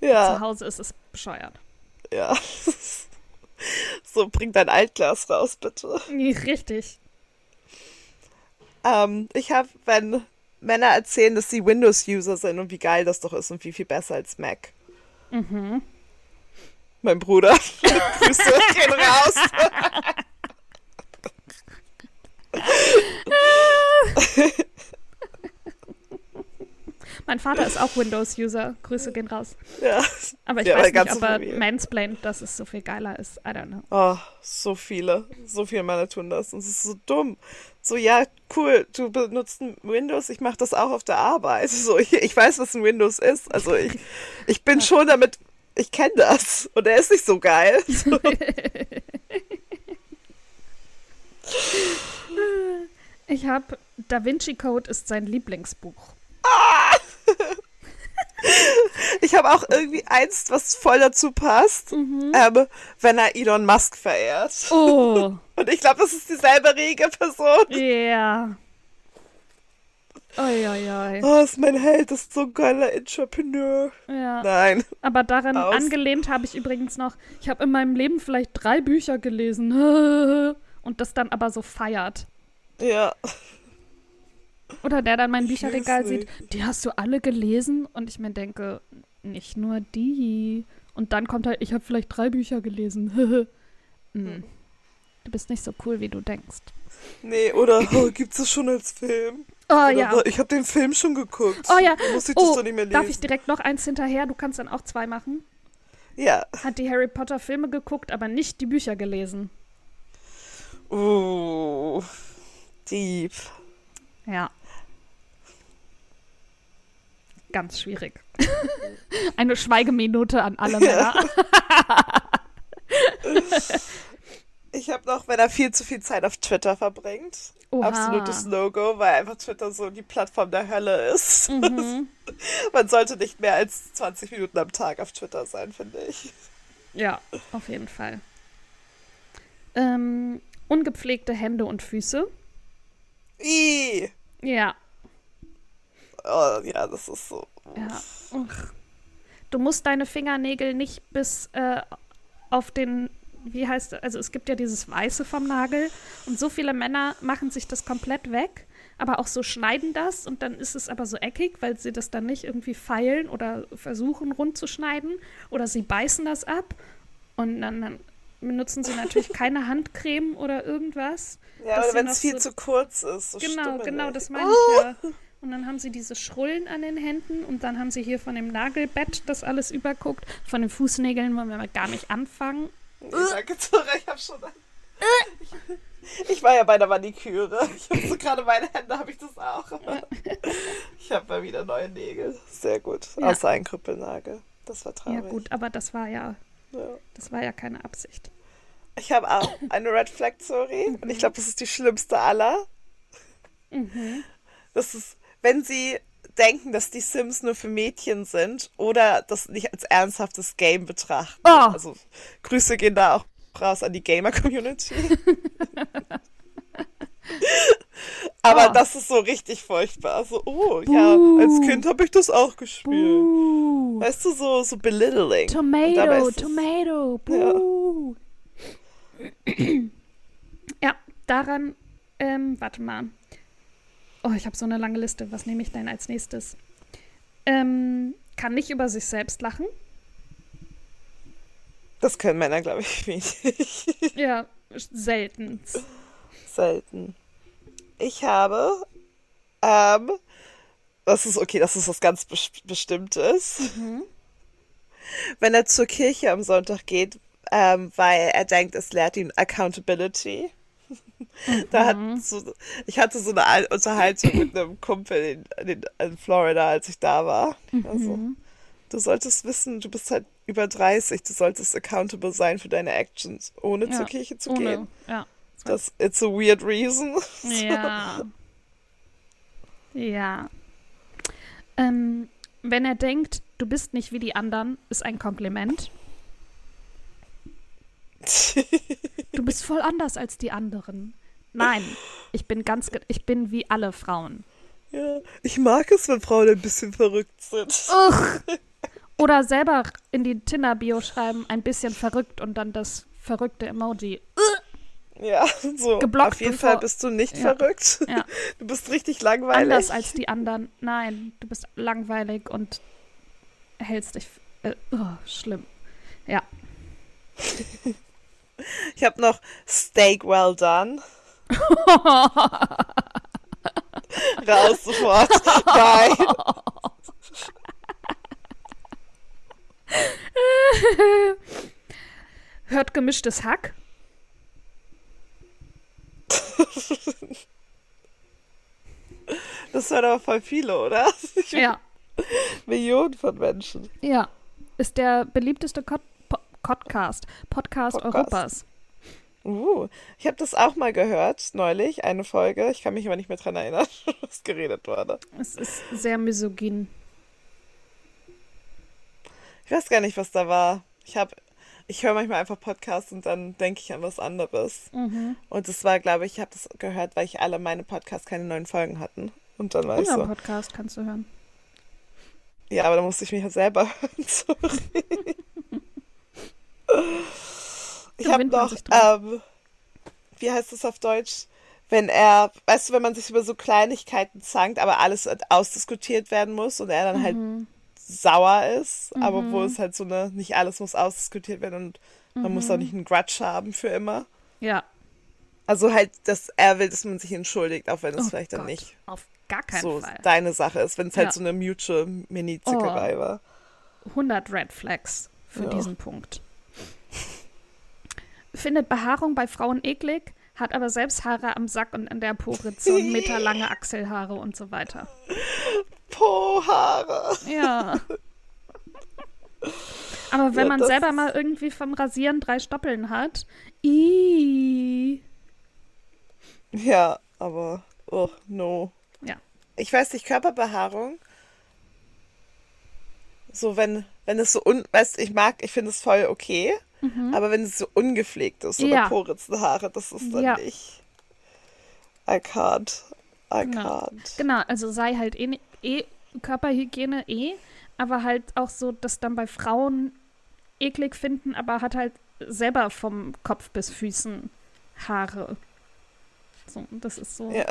Ja. Zu Hause ist es bescheuert. Ja. [LAUGHS] So, bring dein Altglas raus, bitte. Richtig. Ähm, ich habe, wenn Männer erzählen, dass sie Windows-User sind und wie geil das doch ist und wie viel besser als Mac. Mhm. Mein Bruder. [LAUGHS] Grüße gehen raus. [LAUGHS] Mein Vater ist auch Windows-User. Grüße gehen raus. Ja. Aber ich Ja, weiß aber nicht, ob er Familie. mansplaint, dass es so viel geiler ist. I don't know. Oh, so viele. So viele Männer tun das. Und es ist so dumm. So, ja, cool, du benutzt Windows, ich mache das auch auf der Arbeit. So, ich, ich weiß, was ein Windows ist. Also ich, ich bin schon damit, ich kenne das. Und er ist nicht so geil. [LAUGHS] So, Ich habe Da Vinci Code ist sein Lieblingsbuch. Ich habe auch irgendwie eins, was voll dazu passt, ähm, wenn er Elon Musk verehrt. Oh, [LAUGHS] Und ich glaube, das ist dieselbe rege Person. ja. Oi, oi, oi. Oh, ist mein Held, das ist so ein geiler Entrepreneur. Ja. Nein. Aber daran Aus. angelehnt habe ich übrigens noch, ich habe in meinem Leben vielleicht drei Bücher gelesen. [LAUGHS] Und das dann aber so feiert. Ja. Oder der dann mein Ich Bücherregal sieht, die hast du alle gelesen? Und ich mir denke, nicht nur die. Und dann kommt halt, ich habe vielleicht drei Bücher gelesen. [LAUGHS] Hm. Du bist nicht so cool, wie du denkst. Nee, oder oh, gibt's das schon als Film? Oh Oder ja. Ich habe den Film schon geguckt. Oh ja. Da muss ich das Oh, doch nicht mehr lesen. darf ich direkt noch eins hinterher? Du kannst dann auch zwei machen. Ja. Hat die Harry Potter Filme geguckt, aber nicht die Bücher gelesen. Uh. Deep. Ja. Ganz schwierig. [LAUGHS] Eine Schweigeminute an alle Männer. [LAUGHS] Ich habe noch, wenn er viel zu viel Zeit auf Twitter verbringt. Oha. Absolutes No-Go, weil einfach Twitter so die Plattform der Hölle ist. Mhm. [LAUGHS] Man sollte nicht mehr als 20 Minuten am Tag auf Twitter sein, finde ich. Ja, auf jeden Fall. Ähm, ungepflegte Hände und Füße. Ih. Ja, Oh, ja, das ist so. ja. Du musst deine Fingernägel nicht bis äh, auf den, wie heißt das? Also es gibt ja dieses Weiße vom Nagel und so viele Männer machen sich das komplett weg, aber auch so schneiden das und dann ist es aber so eckig, weil sie das dann nicht irgendwie feilen oder versuchen rund zu schneiden oder sie beißen das ab und dann, dann benutzen sie natürlich keine Handcreme oder irgendwas. Ja, oder wenn es viel so- zu kurz ist. So Genau, stummelig. genau, das meine ich ja. Und dann haben sie diese Schrullen an den Händen und dann haben sie hier von dem Nagelbett das alles überguckt. Von den Fußnägeln wollen wir mal gar nicht anfangen. Nee, danke, Zora, ich hab schon. Ich, ich war ja bei der Maniküre. Ich habe so gerade meine Hände, habe ich das auch. Ich habe mal wieder neue Nägel. Sehr gut. Ja. Außer ein Krüppelnagel. Das war traurig. Ja gut, aber das war ja, Ja. das war ja keine Absicht. Ich habe auch eine Red Flag Story und ich glaube, das ist die schlimmste aller. Mhm. Das ist, wenn sie denken, dass die Sims nur für Mädchen sind oder das nicht als ernsthaftes Game betrachten. Oh. Also Grüße gehen da auch raus an die Gamer-Community. [LAUGHS] Aber Oh. das ist so richtig furchtbar. So, oh, ja, Buh. als Kind habe ich das auch gespielt. Buh. Weißt du, so, so belittling. Tomato, Tomato, buh. Ja. daran, ähm, warte mal. Oh, ich habe so eine lange Liste. Was nehme ich denn als nächstes? Ähm, kann nicht über sich selbst lachen. Das können Männer, glaube ich, [LAUGHS] wenig. Ja, selten. Selten. Ich habe, ähm, das ist okay, das ist was ganz Bes Bestimmtes. Wenn er zur Kirche am Sonntag geht, ähm, weil er denkt, es lehrt ihn Accountability. [LAUGHS] Da hat so, ich hatte so eine Al- Unterhaltung mit einem Kumpel in, in, in Florida, als ich da war. Also, du solltest wissen, du bist halt über 30, du solltest accountable sein für deine Actions, ohne zur Kirche zu ohne. gehen. Ja. Das it's a weird reason. Ja. Ja. Ähm, wenn er denkt, du bist nicht wie die anderen, ist ein Kompliment. [LAUGHS] Du bist voll anders als die anderen. Nein, ich bin ganz, ich bin wie alle Frauen. Ja, ich mag es, wenn Frauen ein bisschen verrückt sind. Ugh. [LAUGHS] Oder selber in die Tinder-Bio schreiben, ein bisschen verrückt und dann das verrückte Emoji. Ja, [LAUGHS] so. Geblockt, Auf jeden bevor- Fall bist du nicht Ja. verrückt. Ja. [LAUGHS] Du bist richtig langweilig. Anders als die anderen. Nein, du bist langweilig und hältst dich. Äh, oh, schlimm. Ja. [LAUGHS] Ich habe noch Steak well done. Raus sofort. Bye. Hört gemischtes Hack. [LAUGHS] Das hören aber voll viele, oder? [LAUGHS] Ja. Millionen von Menschen. Ja. Ist der beliebteste Cod Po- Podcast. Podcast Podcast. Europas. Uh, ich habe das auch mal gehört, neulich, eine Folge. Ich kann mich aber nicht mehr dran erinnern, [LAUGHS] was geredet wurde. Es ist sehr misogyn. Ich weiß gar nicht, was da war. Ich habe, ich höre manchmal einfach Podcasts und dann denke ich an was anderes. Mhm. Und das war, glaube ich, ich habe das gehört, weil ich alle meine Podcasts keine neuen Folgen hatten. Und dann war ich so, Podcast kannst du hören. ja, aber dann musste ich mich halt selber [LAUGHS] hören. Sorry. Ich habe noch, ähm, wie heißt das auf Deutsch? Wenn er, weißt du, wenn man sich über so Kleinigkeiten zankt, aber alles ausdiskutiert werden muss und er dann halt Mhm. Sauer ist, aber Mhm. wo es halt so eine, nicht alles muss ausdiskutiert werden und man muss Mhm. auch nicht einen Grudge haben für immer. Ja. Also halt, dass er will, dass man sich entschuldigt, auch wenn es Oh vielleicht dann Gott. nicht Auf gar keinen so Fall. deine Sache ist, wenn es halt Ja. so eine mutual Mini-Zickerei war. 100 Red Flags für Ja. diesen Punkt. [LAUGHS] Findet Behaarung bei Frauen eklig, hat aber selbst Haare am Sack und an der Po-Ritze und meterlange [LAUGHS] Achselhaare und so weiter. Po-Haare. Ja. Aber wenn Ja, man selber mal irgendwie vom Rasieren drei Stoppeln hat, ii, Ja, aber, oh, no. Ja. Ich weiß nicht, Körperbehaarung, so wenn, wenn es so un, weißt ich mag, ich finde es voll okay, aber wenn es so ungepflegt ist, Mhm. Ja. Poritzenhaare, das ist dann Ja. nicht, I can't, I Genau. can't. Genau, also sei halt eh, eh Körperhygiene eh, aber halt auch so, dass dann bei Frauen eklig finden, aber hat halt selber vom Kopf bis Füßen Haare. So, das ist so. Ja.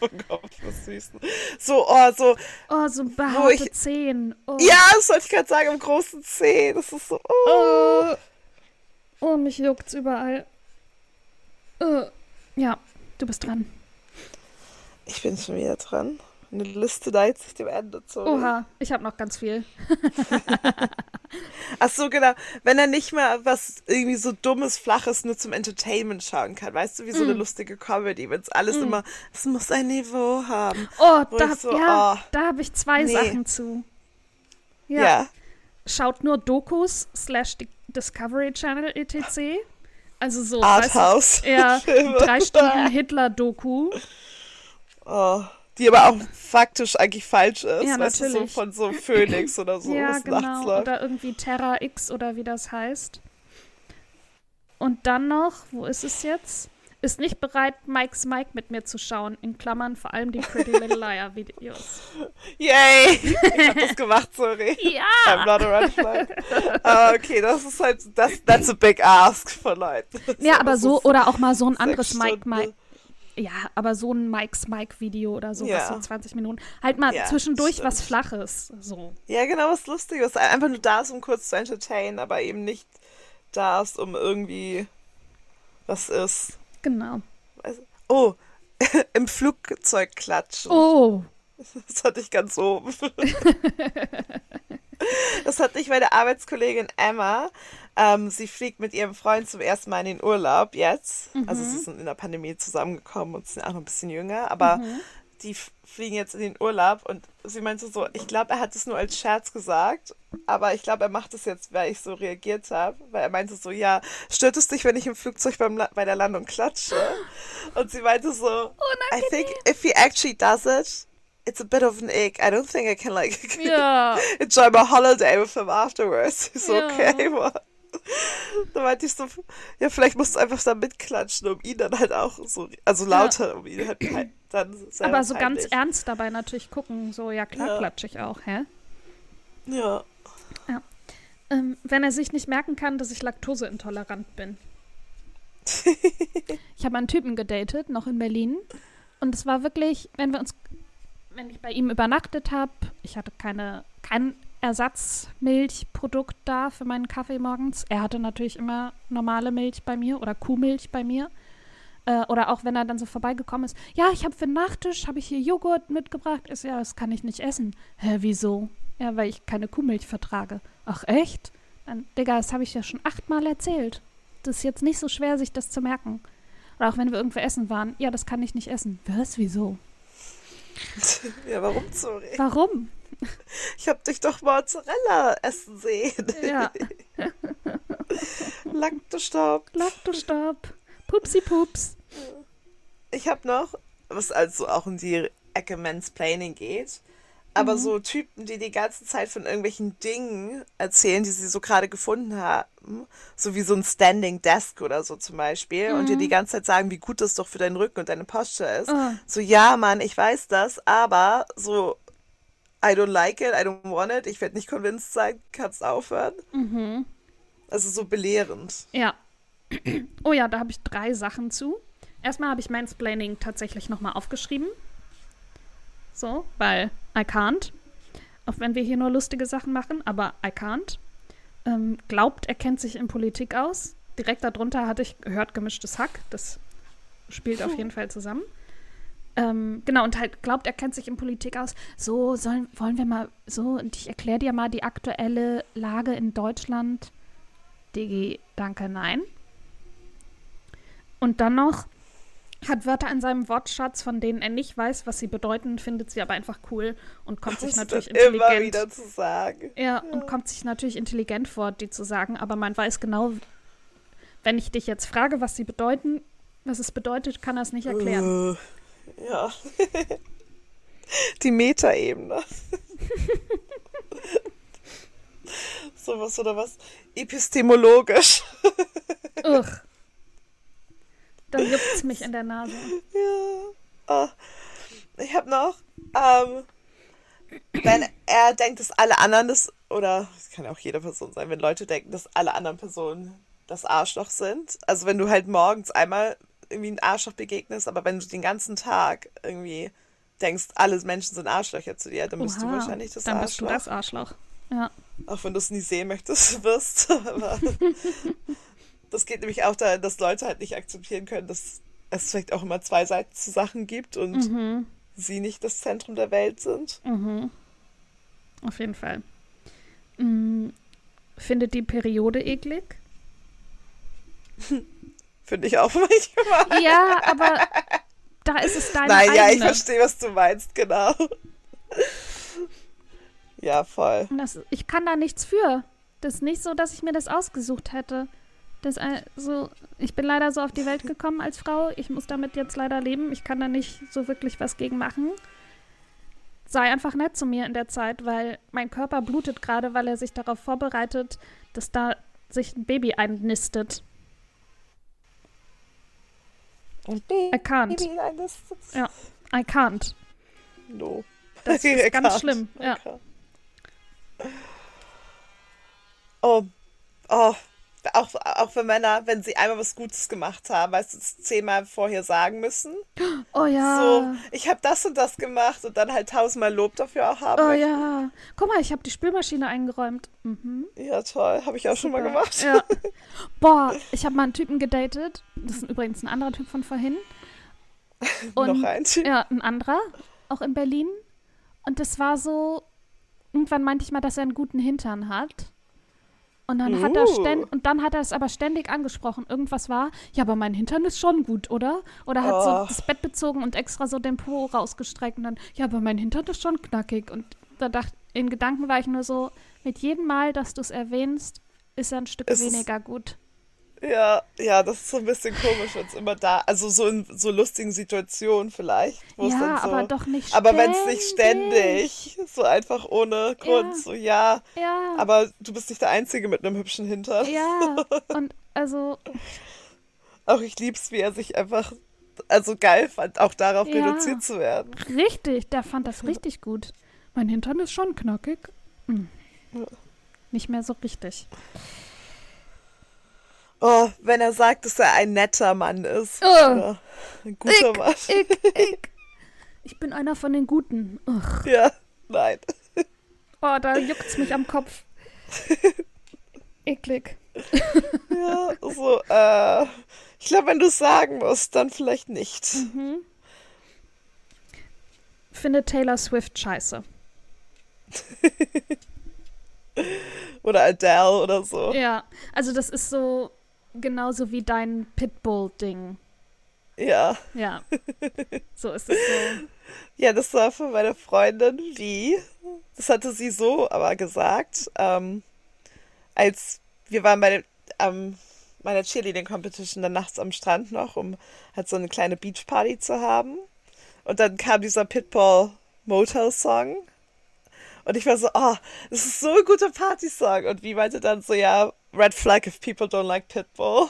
oh Gott, was süß. So, oh, so, Oh, so behaarte ich- Zehen. Oh. ja, das wollte ich gerade sagen, im großen C, das ist so, oh. Oh, oh mich juckt's überall. Oh. Ja, du bist dran. Ich bin schon wieder dran. Eine Liste neigt sich dem Ende zu. Oha, ich habe noch ganz viel. [LAUGHS] Ach so, genau. Wenn er nicht mal was irgendwie so dummes, flaches nur zum Entertainment schauen kann. Weißt du, wie so eine Mm. lustige Comedy, wenn es alles Mm. immer, es muss ein Niveau haben. Oh, Wo da, so, ja, oh. da habe ich zwei Nee. Sachen zu. Ja. Ja. Schaut nur Dokus slash Di- Discovery Channel etc. Also so, Arthouse. ja, [LAUGHS] drei Stunden Hitler-Doku. Oh, die aber auch faktisch eigentlich falsch ist. Ja, weißt du, so natürlich. von so Phoenix oder so, [CLEARS THROAT] ja, genau. Oder irgendwie Terra X oder wie das heißt. Und dann noch, wo ist es jetzt? Ist nicht bereit, Mike's Mike mit mir zu schauen. In Klammern vor allem die Pretty Little [LAUGHS] Liar Videos. Yay! [LAUGHS] Ich hab das gemacht, sorry. I'm Ja! not a red flag. Ah, okay, das ist halt, das, that's a big ask von Leuten. Ja, [LAUGHS] aber so, oder auch mal so ein anderes Mike. Mike. Ja, aber so ein Mike's Mike Video oder sowas, Ja. so 20 Minuten. Halt mal Ja, zwischendurch was stimmt. Flaches. So. Ja, genau, was Lustiges. Einfach nur da ist, um kurz zu entertainen, aber eben nicht da ist, um irgendwie was ist. Genau. Oh, [LAUGHS] im Flugzeug klatschen. Oh. Das hatte ich ganz oben. [LAUGHS] Das hatte ich meine Arbeitskollegin Emma. Ähm, sie fliegt mit ihrem Freund zum ersten Mal in den Urlaub jetzt. Also sie sind in der Pandemie zusammengekommen und sind auch noch ein bisschen jünger. Aber die f- fliegen jetzt in den Urlaub und sie meinte so, ich glaube, er hat es nur als Scherz gesagt. Aber ich glaube, er macht es jetzt, weil ich so reagiert habe. Weil er meinte so, ja, stört es dich, wenn ich im Flugzeug beim La bei der Landung klatsche? Und sie meinte so, I think if he actually does it, it's a bit of an ick. I don't think I can like [LAUGHS] Ja. enjoy my holiday with him afterwards. [LAUGHS] So, Ja. okay, Mann. [LAUGHS] Da meinte ich so, ja, vielleicht musst du einfach da mitklatschen, um ihn dann halt auch so, also lauter, um ihn halt pein- [CLEARS THROAT] dann Aber so ganz ernst dabei natürlich gucken. So, ja klar, Ja. klatsch ich auch, hä? Ja. Ähm, wenn er sich nicht merken kann, dass ich laktoseintolerant bin. ich habe einen Typen gedatet, noch in Berlin. Und es war wirklich, wenn wir uns, wenn ich bei ihm übernachtet habe, ich hatte keine, kein Ersatzmilchprodukt da für meinen Kaffee morgens. Er hatte natürlich immer normale Milch bei mir oder Kuhmilch bei mir. Äh, oder auch wenn er dann so vorbeigekommen ist, ja, ich habe für den Nachtisch, habe ich hier Joghurt mitgebracht. Ist ja, das kann ich nicht essen. Hä, wieso? Ja, weil ich keine Kuhmilch vertrage. Ach echt? Dann, Digga, das habe ich ja schon achtmal erzählt. Das ist jetzt nicht so schwer, sich das zu merken. Oder auch wenn wir irgendwo essen waren, ja, das kann ich nicht essen. Was, wieso? [LAUGHS] Ja, warum sorry? Warum? Ich hab dich doch Mozzarella essen sehen. Ja. [LAUGHS] Laktostopp. Laktostopp. Pupsi Pups. Ich hab noch, was also auch in die Ecke Mansplaining geht, aber Mhm. so Typen, die die ganze Zeit von irgendwelchen Dingen erzählen, die sie so gerade gefunden haben, so wie so ein Standing Desk oder so zum Beispiel, und dir die ganze Zeit sagen, wie gut das doch für deinen Rücken und deine Posture ist. Ah. So, ja, Mann, ich weiß das, aber so, I don't like it, I don't want it, ich werde nicht convinced sein, kannst aufhören. Mhm. Also so belehrend. Ja. Oh ja, da habe ich drei Sachen zu. Erstmal habe ich Mansplaining tatsächlich nochmal aufgeschrieben. So, weil I can't. Auch wenn wir hier nur lustige Sachen machen, aber I can't. Ähm, glaubt, er kennt sich in Politik aus. Direkt darunter hatte ich gehört gemischtes Hack. Das spielt auf jeden Fall zusammen. Ähm, genau, und halt glaubt, er kennt sich in Politik aus. So, sollen, wollen wir mal, so, und ich erkläre dir mal die aktuelle Lage in Deutschland. Digi, danke, nein. Und dann noch hat Wörter in seinem Wortschatz, von denen er nicht weiß, was sie bedeuten, findet sie aber einfach cool und kommt sich natürlich dann immer intelligent. wieder zu sagen. Ja, und kommt sich natürlich intelligent vor, die zu sagen, aber man weiß genau, wenn ich dich jetzt frage, was sie bedeuten, was es bedeutet, kann er es nicht erklären. Äh, ja. [LAUGHS] Die Metaebene. [LAUGHS] Sowas oder was? Epistemologisch. [LAUGHS] Ugh. Da juckt's mich in der Nase. Ja. Ah. Ich habe noch, ähm, wenn er denkt, dass alle anderen das, oder es kann ja auch jede Person sein, wenn Leute denken, dass alle anderen Personen das Arschloch sind. Also wenn du halt morgens einmal irgendwie ein Arschloch begegnest, aber wenn du den ganzen Tag irgendwie denkst, alle Menschen sind Arschlöcher zu dir, dann bist du wahrscheinlich das Dann bist Arschloch. du das Arschloch. Ja. Auch wenn du es nie sehen möchtest, [LAUGHS] wirst. Aber [LAUGHS] das geht nämlich auch dahin, dass Leute halt nicht akzeptieren können, dass es vielleicht auch immer zwei Seiten zu Sachen gibt und Mhm. sie nicht das Zentrum der Welt sind. Mhm. Auf jeden Fall. Mm, findet die Periode eklig? [LAUGHS] Finde ich auch [LAUGHS] manchmal. Ja, aber da ist es deine Nein, ja, ich eigene. verstehe, was du meinst, genau. [LAUGHS] Ja, voll. Das, ich kann da nichts für. Das ist nicht so, dass ich mir das ausgesucht hätte. Das, äh, so, ich bin leider so auf die Welt gekommen als Frau. Ich muss damit jetzt leider leben. Ich kann da nicht so wirklich was gegen machen. Sei einfach nett zu mir in der Zeit, weil mein Körper blutet gerade, weil er sich darauf vorbereitet, dass da sich ein Baby einnistet. Und I can't. Ja. I can't. no. Das [LAUGHS] I ist ganz can't. schlimm. I Ja. Oh, oh, auch, auch für Männer, wenn sie einmal was Gutes gemacht haben, weißt du, es zehnmal vorher sagen müssen. Oh ja. So, ich habe das und das gemacht und dann halt tausendmal Lob dafür auch haben oh möchten. ja. Guck mal, ich habe die Spülmaschine eingeräumt. Mhm. Ja, toll. Habe ich auch schon mal Super. gemacht. Ja. [LAUGHS] Boah, ich habe mal einen Typen gedatet. Das ist übrigens ein anderer Typ von vorhin. [LAUGHS] Und, Noch ein Typ. Ja, ein anderer, auch in Berlin. Und das war so, irgendwann meinte ich mal, dass er einen guten Hintern hat. Und dann hat er Uh. ständ, und dann hat er es aber ständig angesprochen. Irgendwas war, ja, aber mein Hintern ist schon gut, oder? Oder hat Oh. so das Bett bezogen und extra so den Po rausgestreckt und dann, ja, aber mein Hintern ist schon knackig. Und da dachte, in Gedanken war ich nur so, mit jedem Mal, dass du es erwähnst, ist er ein Stück Es weniger gut. Ja, ja, das ist so ein bisschen komisch, wenn es immer da, also so in so lustigen Situationen vielleicht. Ja, so, aber doch nicht Aber wenn es nicht ständig, so einfach ohne Grund, Ja. so ja, Ja. aber du bist nicht der Einzige mit einem hübschen Hintern. Ja, [LAUGHS] und also, Auch ich lieb's, wie er sich einfach, also geil fand, auch darauf Ja. reduziert zu werden. richtig, der fand das richtig gut. Mein Hintern ist schon knackig. Hm. Nicht mehr so richtig. Oh, wenn er sagt, dass er ein netter Mann ist. Oh. Ein guter Ich, Mann. ich, [LAUGHS] ich. ich bin einer von den Guten. Ugh. Ja, nein. Oh, da juckt's mich am Kopf. Eklig. [LAUGHS] Ja, so, äh, ich glaube, wenn du es sagen musst, dann vielleicht nicht. Mhm. Finde Taylor Swift scheiße. [LAUGHS] Oder Adele oder so. Ja, also das ist so genauso wie dein Pitbull-Ding. Ja. Ja. [LAUGHS] So ist es so. Ja, das war von meiner Freundin, wie? Das hatte sie so aber gesagt, ähm, als wir waren bei dem, ähm, meiner Cheerleading-Competition dann nachts am Strand noch, um halt so eine kleine Beachparty zu haben. Und dann kam dieser Pitbull Motel-Song. Und ich war so, oh, das ist so ein guter Partysong. Und wie meinte dann so, ja, Red Flag if people don't like Pitbull.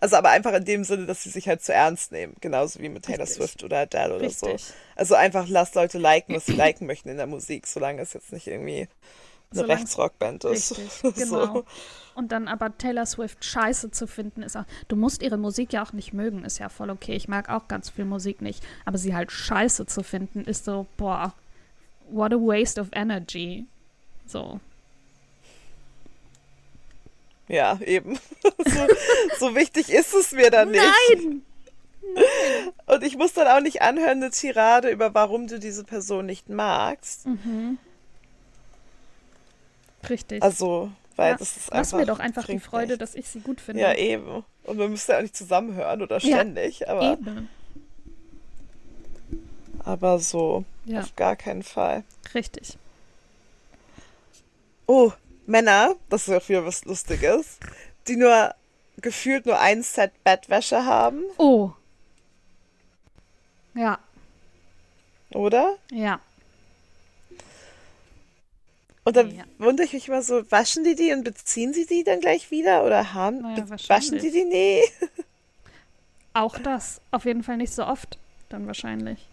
Also aber einfach in dem Sinne, dass sie sich halt zu ernst nehmen. Genauso wie mit Taylor Richtig. Swift oder Adele oder so. Richtig. Also einfach lasst Leute liken, was sie liken möchten in der Musik, solange es jetzt nicht irgendwie eine Solange- Rechtsrockband ist. Richtig, [LAUGHS] genau. So. Und dann aber Taylor Swift scheiße zu finden, ist auch. Du musst ihre Musik ja auch nicht mögen, ist ja voll okay. Ich mag auch ganz viel Musik nicht. Aber sie halt scheiße zu finden, ist so, boah, what a waste of energy. So. Ja, eben. [LAUGHS] So, so wichtig ist es mir dann nicht. Nein! [LAUGHS] Und ich muss dann auch nicht anhören, eine Tirade über warum du diese Person nicht magst. Mhm. Richtig. Also, weil Ja, das ist Lass einfach. mir doch einfach die Freude, nichts. dass ich sie gut finde. Ja, eben. Und wir müssen ja auch nicht zusammenhören oder Ja, ständig, aber, Eben. aber so Ja, auf gar keinen Fall. richtig. Oh, Männer, das ist auch wieder was Lustiges, die nur gefühlt nur ein Set Bettwäsche haben, Oh. Ja, oder? ja. Und dann Ja. wundere ich mich immer so, waschen die die und beziehen sie die dann gleich wieder? Oder haben, Naja, waschen die die? Nee. [LAUGHS] Auch das. Auf jeden Fall nicht so oft, dann wahrscheinlich.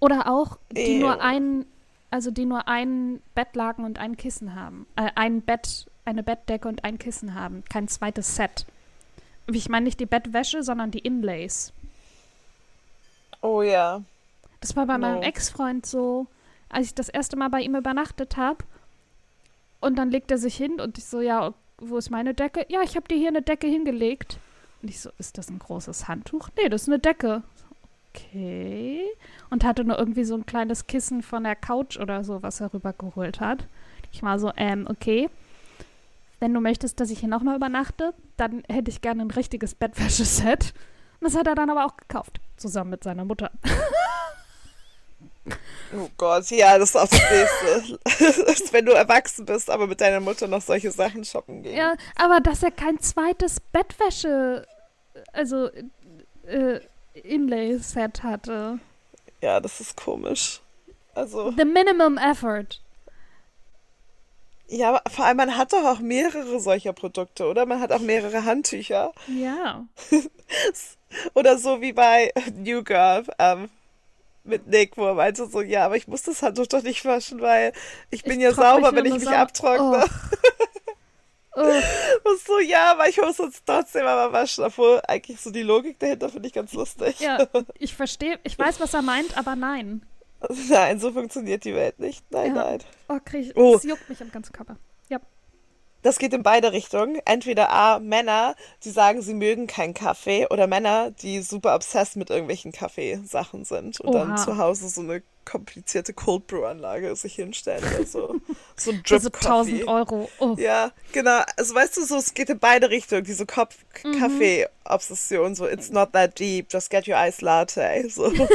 Oder auch, die Ew. nur ein, also die nur ein Bettlaken und ein Kissen haben. Äh, ein Bett, eine Bettdecke und ein Kissen haben. Kein zweites Set. Ich meine nicht die Bettwäsche, sondern die Inlays. Oh ja. Das war bei meinem No. Ex-Freund so, als ich das erste Mal bei ihm übernachtet habe. Und dann legt er sich hin und ich so, ja, wo ist meine Decke? Ja, ich habe dir hier eine Decke hingelegt. Und ich so, ist das ein großes Handtuch? Nee, das ist eine Decke. Okay. Und hatte nur irgendwie so ein kleines Kissen von der Couch oder so, was er rübergeholt hat. Ich war so, ähm, okay. Wenn du möchtest, dass ich hier nochmal übernachte, dann hätte ich gerne ein richtiges Bettwäscheset. Und das hat er dann aber auch gekauft, zusammen mit seiner Mutter. Oh Gott, ja, das ist auch das Nächste. [LAUGHS] Wenn du erwachsen bist, aber mit deiner Mutter noch solche Sachen shoppen gehen. Ja, aber dass er kein zweites Bettwäsche, also äh, Inlay-Set hatte. Ja, das ist komisch. Also, The minimum effort. ja, aber vor allem, man hat doch auch mehrere solcher Produkte, oder? Man hat auch mehrere Handtücher. Ja. [LAUGHS] Oder so wie bei New Girl ähm, mit Nick, wo er meinte so, ja, aber ich muss das Handtuch doch nicht waschen, weil ich bin Ich ja sauber, wenn ich mich abtrockne. Oh. [LAUGHS] Und so, ja, aber ich muss uns trotzdem aber waschen. Obwohl, eigentlich so die Logik dahinter finde ich ganz lustig. Ja, [LAUGHS] ich verstehe, ich weiß, was er meint, aber nein. Nein, so funktioniert die Welt nicht. Nein, Ja. nein. Oh, krieg ich, Oh. es juckt mich am ganzen Körper. Ja. Das geht in beide Richtungen. Entweder A, Männer, die sagen, sie mögen keinen Kaffee, oder Männer, die super obsessed mit irgendwelchen Kaffeesachen sind und dann Oha. zu Hause so eine komplizierte Cold Brew Anlage sich hinstellen oder so. [LAUGHS] So ein Also Drip 1000 Coffee. Euro. Oh. Ja, genau. Also weißt du, so es geht in beide Richtungen. Diese Mhm. Kopf-Kaffee-Obsession, so it's not that deep, just get your iced latte. So. [LAUGHS]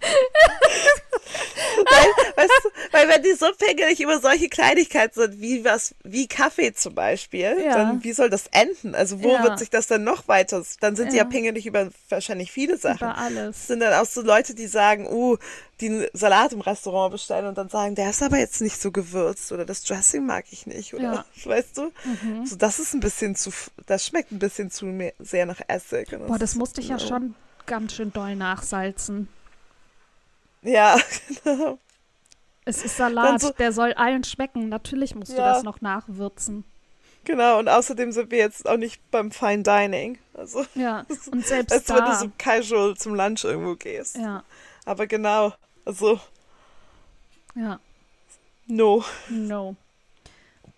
[LAUGHS] weil, weißt du, weil wenn die so pingelig über solche Kleinigkeiten sind, wie was, wie Kaffee zum Beispiel, Ja. dann wie soll das enden? Also wo Ja. wird sich das dann noch weiter? Dann sind die ja Ja. pingelig über wahrscheinlich viele Sachen. Über Das alles. sind dann auch so Leute, die sagen, uh, die einen Salat im Restaurant bestellen und dann sagen, der ist aber jetzt nicht so gewürzt oder das Dressing mag ich nicht oder Ja. [LAUGHS] weißt du? Mhm. So, das ist ein bisschen zu, das schmeckt ein bisschen zu mehr, sehr nach Essig. Boah, das ist- musste ich ja schon ganz schön doll nachsalzen. Ja, [LAUGHS] genau. Es ist Salat, so- der soll allen schmecken. Natürlich musst du Ja. das noch nachwürzen. Genau, und außerdem sind wir jetzt auch nicht beim Fine Dining. Also, Ja, [LAUGHS] und selbst als wenn du da. so casual zum Lunch irgendwo gehst. Ja, Aber genau, also, ja, no. no.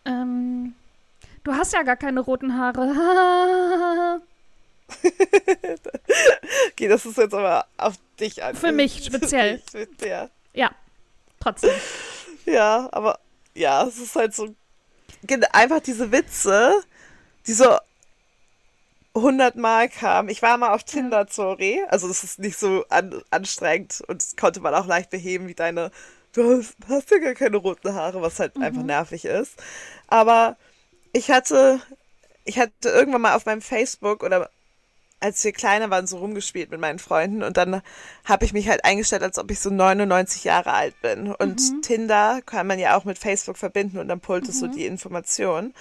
Ähm, du hast ja gar keine roten Haare. [LAUGHS] Okay, das ist jetzt aber auf dich an. Für mich [LAUGHS] speziell. Für dich, Ja. ja, trotzdem. ja, aber ja, es ist halt so einfach diese Witze, die so hundertmal kamen. Ich war mal auf Tinder, sorry. Also das ist nicht so an, anstrengend und das konnte man auch leicht beheben wie deine. Du hast, hast ja gar keine roten Haare, was halt einfach nervig ist. Aber ich hatte, ich hatte irgendwann mal auf meinem Facebook oder als wir kleiner waren, so rumgespielt mit meinen Freunden und dann habe ich mich halt eingestellt, als ob ich so 99 Jahre alt bin. Und Tinder kann man ja auch mit Facebook verbinden und dann pullt es so die Information.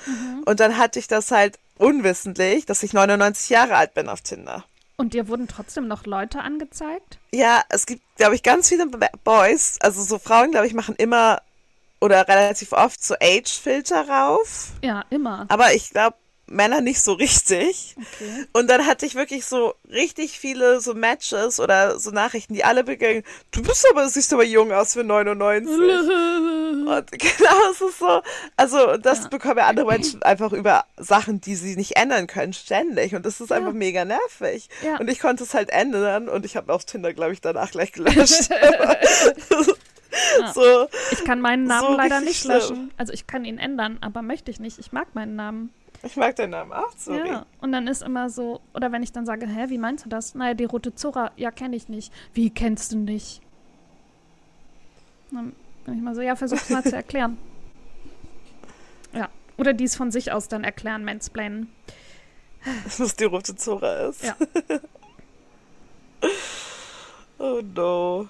Und dann hatte ich das halt unwissentlich, dass ich 99 Jahre alt bin auf Tinder. Und dir wurden trotzdem noch Leute angezeigt? Ja, es gibt, glaube ich, ganz viele Boys, also so Frauen, glaube ich, machen immer oder relativ oft so Age-Filter rauf. Ja, immer. Aber ich glaube, Männer nicht so richtig. Okay. Und dann hatte ich wirklich so richtig viele so Matches oder so Nachrichten, die alle begangen, du bist aber, siehst aber jung aus für 99. [LAUGHS] Und [LAUGHS] genau, es ist so, also das Ja. bekommen ja andere Menschen einfach über Sachen, die sie nicht ändern können, ständig. Und das ist einfach mega nervig. Ja. Und ich konnte es halt ändern und ich habe auf Tinder, glaube ich, danach gleich gelöscht. [LAUGHS] so, Ich kann meinen Namen So leider nicht löschen. Also ich kann ihn ändern, aber möchte ich nicht. Ich mag meinen Namen. Ich mag deinen Namen auch, sorry. Ja. Und dann ist immer so, oder wenn ich dann sage, hä, wie meinst du das? Naja, die rote Zora, ja, kenne ich nicht. Wie kennst du nicht? Dann bin ich mal so, ja, versuch's mal zu [LAUGHS] erklären. Ja. Oder die es von sich aus dann erklären, mansplainen. Was die rote Zora ist. Ja. [LAUGHS] Oh no.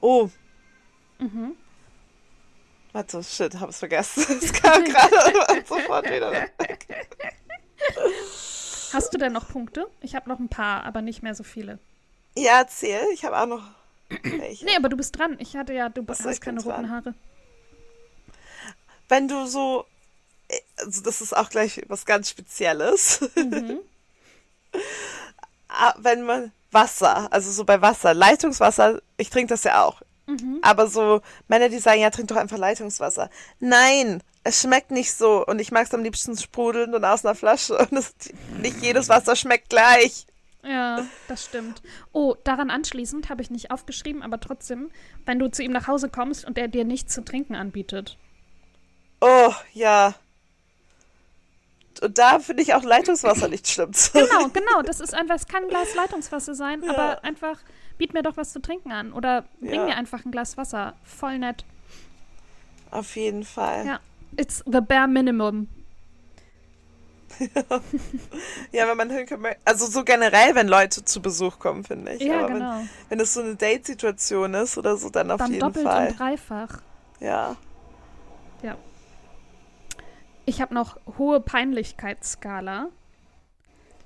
Oh, Mhm. Warte, shit, hab's vergessen. [LAUGHS] Es kam gerade sofort wieder. weg. Hast du denn noch Punkte? Ich habe noch ein paar, aber nicht mehr so viele. Ja, erzähl, ich habe auch noch welche. Nee, aber du bist dran. Ich hatte ja, du Ach so, hast keine roten dran. Haare. Wenn du so, äh, also das ist auch gleich was ganz Spezielles. Mhm. [LAUGHS] Ah, Wenn man Wasser, also so bei Wasser, Leitungswasser, ich trinke das ja auch. Mhm. Aber so Männer, die sagen, ja, trink doch einfach Leitungswasser. Nein, es schmeckt nicht so. Und ich mag es am liebsten sprudelnd und aus einer Flasche. Und es, nicht jedes Wasser schmeckt gleich. Ja, das stimmt. Oh, daran anschließend habe ich nicht aufgeschrieben, aber trotzdem, wenn du zu ihm nach Hause kommst und er dir nichts zu trinken anbietet. Oh, ja. Und da finde ich auch Leitungswasser nicht schlimm. Genau, [LAUGHS] genau. Das ist einfach, es kann ein Glas Leitungswasser sein, Ja. aber einfach, biet mir doch was zu trinken an. Oder bring Ja. mir einfach ein Glas Wasser. Voll nett. Auf jeden Fall. Ja. It's the bare minimum. [LAUGHS] Ja, wenn man hinkommt, also so generell, wenn Leute zu Besuch kommen, finde ich. Ja, Aber genau. wenn, es so eine Date-Situation ist oder so, dann auf Dann jeden doppelt Fall. und dreifach. Ja. Ja. Ich habe noch hohe Peinlichkeitsskala.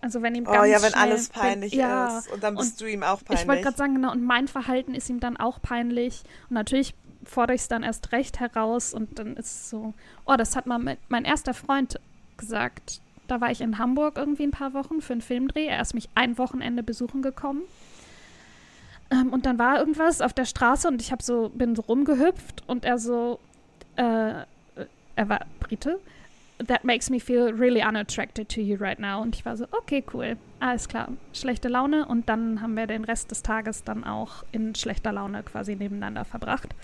Also wenn ihm Oh ganz ja, wenn schnell, alles peinlich wenn, ja, ist. Und dann bist und du ihm auch peinlich. Ich wollte gerade sagen, genau, und mein Verhalten ist ihm dann auch peinlich. Und natürlich fordere ich es dann erst recht heraus und dann ist es so, oh, das hat mal mein erster Freund gesagt. Da war ich in Hamburg irgendwie ein paar Wochen für einen Filmdreh. Er ist mich ein Wochenende besuchen gekommen. Ähm, und dann war irgendwas auf der Straße und ich hab so, bin so rumgehüpft und er so, äh, er war Brite. That makes me feel really unattracted to you right now. Und ich war so, okay, cool. Alles klar. Schlechte Laune. Und dann haben wir den Rest des Tages dann auch in schlechter Laune quasi nebeneinander verbracht.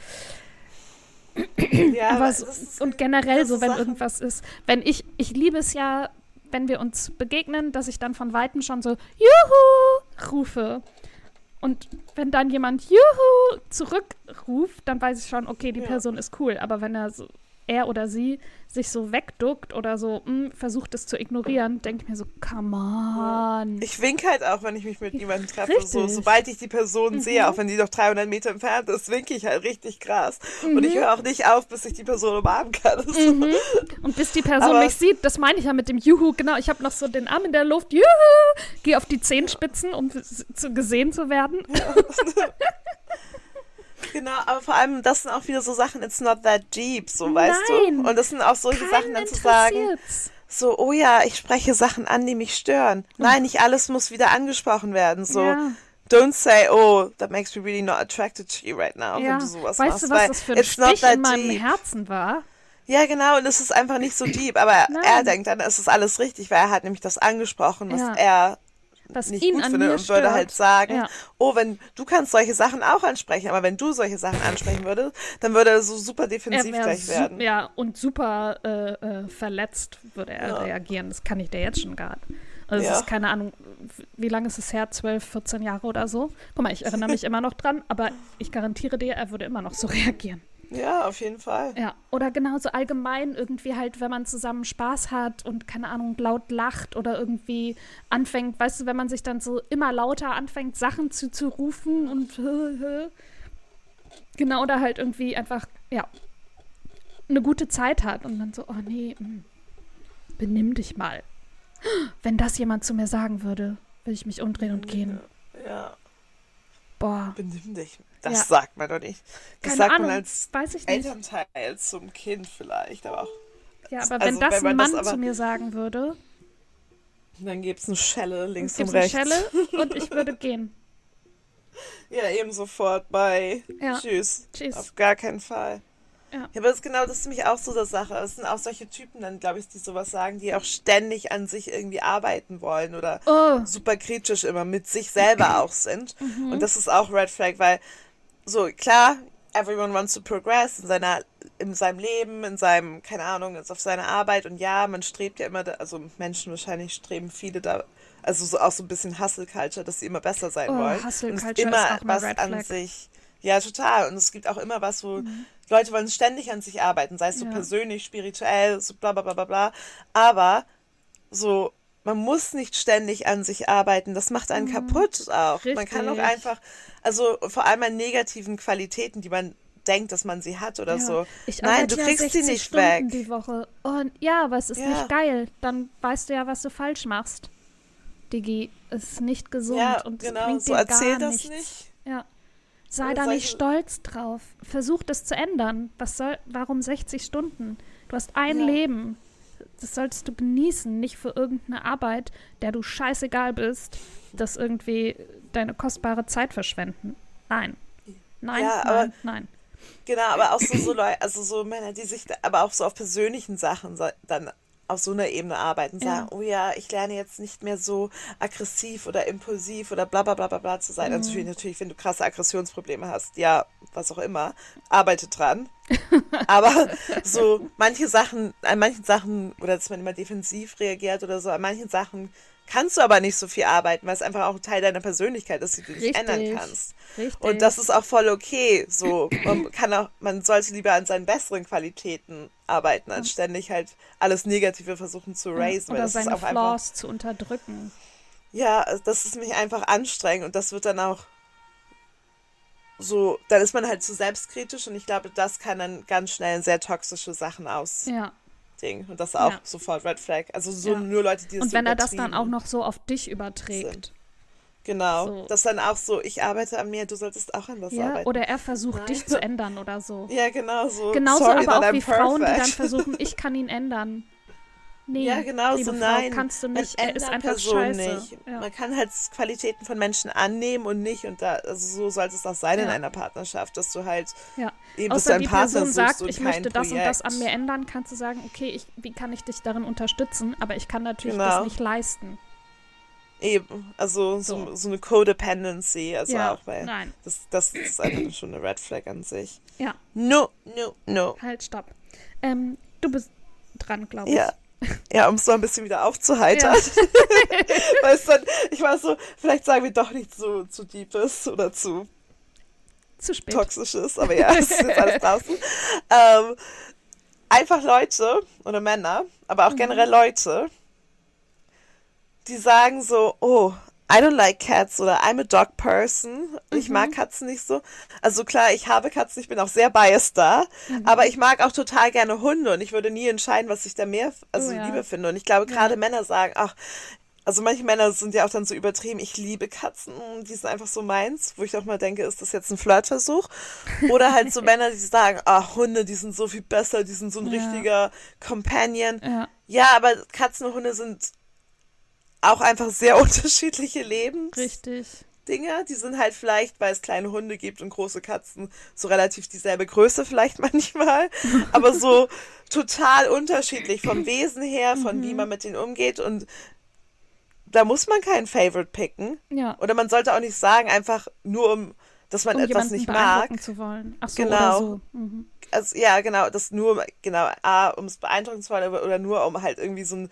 ja, Aber so, und generell so, wenn Sachen- irgendwas ist, wenn ich, ich liebe es ja, wenn wir uns begegnen, dass ich dann von Weitem schon so Juhu rufe. Und wenn dann jemand Juhu zurückruft, dann weiß ich schon, okay, die Ja. Person ist cool. Aber wenn er so, er oder sie sich so wegduckt oder so mh, versucht es zu ignorieren, denke ich mir so, come on. Ich winke halt auch, wenn ich mich mit jemandem treffe. So, sobald ich die Person sehe, auch wenn die noch 300 Meter entfernt ist, winke ich halt richtig krass. Und ich höre auch nicht auf, bis ich die Person umarmen kann. [LAUGHS] Mhm. Und bis die Person Aber- mich sieht, das meine ich ja mit dem Juhu, genau. Ich habe noch so den Arm in der Luft, Juhu, gehe auf die Zehenspitzen, um zu gesehen zu werden. [LAUGHS] Genau, aber vor allem, das sind auch wieder so Sachen, it's not that deep, so Nein. weißt du. Und das sind auch solche Sachen dann zu sagen, so, oh ja, ich spreche Sachen an, die mich stören. Nein, nicht alles muss wieder angesprochen werden. So, Ja. don't say, oh, that makes me really not attracted to you right now, Ja. wenn du sowas weißt machst. du, was weil das für ein it's not Stich in meinem deep. Herzen war? Ja, genau, und es ist einfach nicht so deep. Aber Nein. er denkt dann, es ist alles richtig, weil er hat nämlich das angesprochen, was Ja. er Was nicht ihn gut mir und würde halt sagen, Ja. oh, wenn du kannst solche Sachen auch ansprechen, aber wenn du solche Sachen ansprechen würdest, dann würde er so super Er defensiv gleich werden. Ja, und super äh, äh, verletzt würde er Ja. reagieren. Das kann ich dir jetzt schon gerade. Also es Ja. ist keine Ahnung, wie lange ist es her? 12, 14 Jahre oder so? Guck mal, ich erinnere [LAUGHS] mich immer noch dran, aber ich garantiere dir, er würde immer noch so [LAUGHS] reagieren. Ja, auf jeden Fall. Ja, oder genauso allgemein irgendwie halt, wenn man zusammen Spaß hat und keine Ahnung, laut lacht oder irgendwie anfängt, weißt du, wenn man sich dann so immer lauter anfängt, Sachen zuzurufen und [LAUGHS] genau, oder halt irgendwie einfach, ja, eine gute Zeit hat und dann so, oh nee, mm, benimm dich mal. [GASPS] Wenn das jemand zu mir sagen würde, würde ich mich umdrehen und gehen. Ja, Boah, benimm dich. Das Ja. sagt man doch nicht. Das keine sagt Ahnung, man als weiß ich nicht. Elternteil zum Kind vielleicht, aber auch. Ja, aber also wenn das wenn ein man das Mann aber- zu mir sagen würde, Dann gibt es eine Schelle links und gibt's eine rechts. Schelle [LAUGHS] und ich würde gehen. Ja, eben sofort bei Ja. Tschüss. Tschüss. Auf gar keinen Fall. Ja. aber das ist genau, das ist nämlich auch so eine Sache. Es sind auch solche Typen dann, glaube ich, die sowas sagen, die auch ständig an sich irgendwie arbeiten wollen oder Oh, super kritisch immer mit sich selber auch sind. Mhm. Und das ist auch Red Flag, weil so klar, everyone wants to progress in seiner in seinem Leben, in seinem, keine Ahnung, auf seiner Arbeit und ja, man strebt ja immer, da, also Menschen wahrscheinlich streben viele da, also so auch so ein bisschen Hustle Culture, dass sie immer besser sein Oh, wollen. Hustle und Culture immer ist auch was an sich. Ja, total. Und es gibt auch immer was, wo Leute wollen ständig an sich arbeiten, sei es so Mhm. Ja. persönlich, spirituell, so bla bla bla bla bla. Aber so, man muss nicht ständig an sich arbeiten. Das macht einen kaputt auch. Man kann auch Mhm. Richtig. einfach, also vor allem an negativen Qualitäten, die man denkt, dass man sie hat oder ja. so. Ich Nein, du kriegst sie 60 nicht Stunden weg. die Woche. Und ja, aber es ist Ja. nicht geil. Dann weißt du ja, was du falsch machst. Digi, ist nicht gesund Ja, und es genau, bringt so dir erzähl gar das nichts. nicht. Ja. Sei da nicht stolz drauf. Versuch das zu ändern. Was soll, warum 60 Stunden? Du hast ein Ja. Leben. Das solltest du genießen, nicht für irgendeine Arbeit, der du scheißegal bist, das irgendwie deine kostbare Zeit verschwenden. Nein. Nein, Ja, nein, aber- nein. Genau, aber auch so, so Leute, also so Männer, die sich aber auch so auf persönlichen Sachen sa- dann auf so einer Ebene arbeiten, sagen, Ja. oh ja, ich lerne jetzt nicht mehr so aggressiv oder impulsiv oder bla bla bla bla, bla zu sein. Mhm. Natürlich, natürlich, wenn du krasse Aggressionsprobleme hast, ja, was auch immer, arbeite dran. [LAUGHS] aber so manche Sachen, an manchen Sachen, oder dass man immer defensiv reagiert oder so, an manchen Sachen kannst du aber nicht so viel arbeiten, weil es einfach auch Teil deiner Persönlichkeit ist, die du nicht ändern kannst. Richtig. Und das ist auch voll okay. So, man kann auch, man sollte lieber an seinen besseren Qualitäten arbeiten, als ständig halt alles Negative versuchen zu raisen. weil Oder das ist seine auch einfach, Flaws zu unterdrücken. ja, das ist mich einfach anstrengend und das wird dann auch so, dann ist man halt zu selbstkritisch und ich glaube, das kann dann ganz schnell in sehr toxische Sachen ausdingen. Ja. Und das ist auch Ja. sofort Red Flag. Also so Ja. nur Leute, die das Und so wenn er das dann auch noch so auf dich überträgt. sind. Genau. So. Das dann auch so, ich arbeite an mir, du solltest auch an was Ja, arbeiten. oder er versucht, Nein. dich zu ändern oder so. ja, genau so. Genauso Sorry aber auch wie Frauen, die dann perfect. versuchen, [LAUGHS] ich kann ihn ändern. Nee, Ja, genau, so Frau, nein. kannst du man nicht. Er ist ändert einfach scheiße. nicht. Ja. Man kann halt Qualitäten von Menschen annehmen und nicht. Und da, also so sollte es auch sein in Ja. einer Partnerschaft, dass du halt Ja. eben dass Außer einen die Partner Person sagt, ich möchte das und das Projekt. an mir ändern, kannst du sagen, okay, ich, wie kann ich dich darin unterstützen? Aber ich kann natürlich Genau. das nicht leisten. Eben, also so, So. so eine Codependency, also ja, auch weil nein. das, das ist einfach schon eine Red Flag an sich. Ja, No, no, no. halt, stopp. Ähm, du bist dran, glaube ich. Ja. Ja, um es so ein bisschen wieder aufzuheitern. [LAUGHS] Weil es dann, ich war so, vielleicht sagen wir doch nicht so zu deep ist oder zu Zu spät. toxisch ist, aber ja, es ist jetzt alles draußen. [LAUGHS] Ähm, einfach Leute oder Männer, aber auch Mhm. generell Leute, die sagen so, oh, I don't like cats oder I'm a dog person. Ich Mhm. mag Katzen nicht so. Also klar, ich habe Katzen, ich bin auch sehr biased da, Mhm. aber ich mag auch total gerne Hunde und ich würde nie entscheiden, was ich da mehr, also Oh ja. lieber finde. Und ich glaube, gerade Männer sagen, ach, also manche Männer sind ja auch dann so übertrieben, ich liebe Katzen, die sind einfach so meins, wo ich auch mal denke, ist das jetzt ein Flirtversuch? Oder halt so [LAUGHS] Männer, die sagen, ah, Hunde, die sind so viel besser, die sind so ein Ja. richtiger Companion. Ja. Ja, aber Katzen und Hunde sind auch einfach sehr [LAUGHS] unterschiedliche Lebensdinge. Richtig. Die sind halt vielleicht, weil es kleine Hunde gibt und große Katzen, so relativ dieselbe Größe vielleicht [LAUGHS] manchmal, aber so total unterschiedlich vom Wesen her, von Mhm. wie man mit denen umgeht und da muss man keinen Favorite picken. Ja. Oder man sollte auch nicht sagen, einfach nur um, dass man um etwas nicht mag. zu wollen. Ach so, Genau. so. Mhm. Also, ja, genau, das nur, genau, A, um es beeindrucken zu wollen, oder nur um halt irgendwie so ein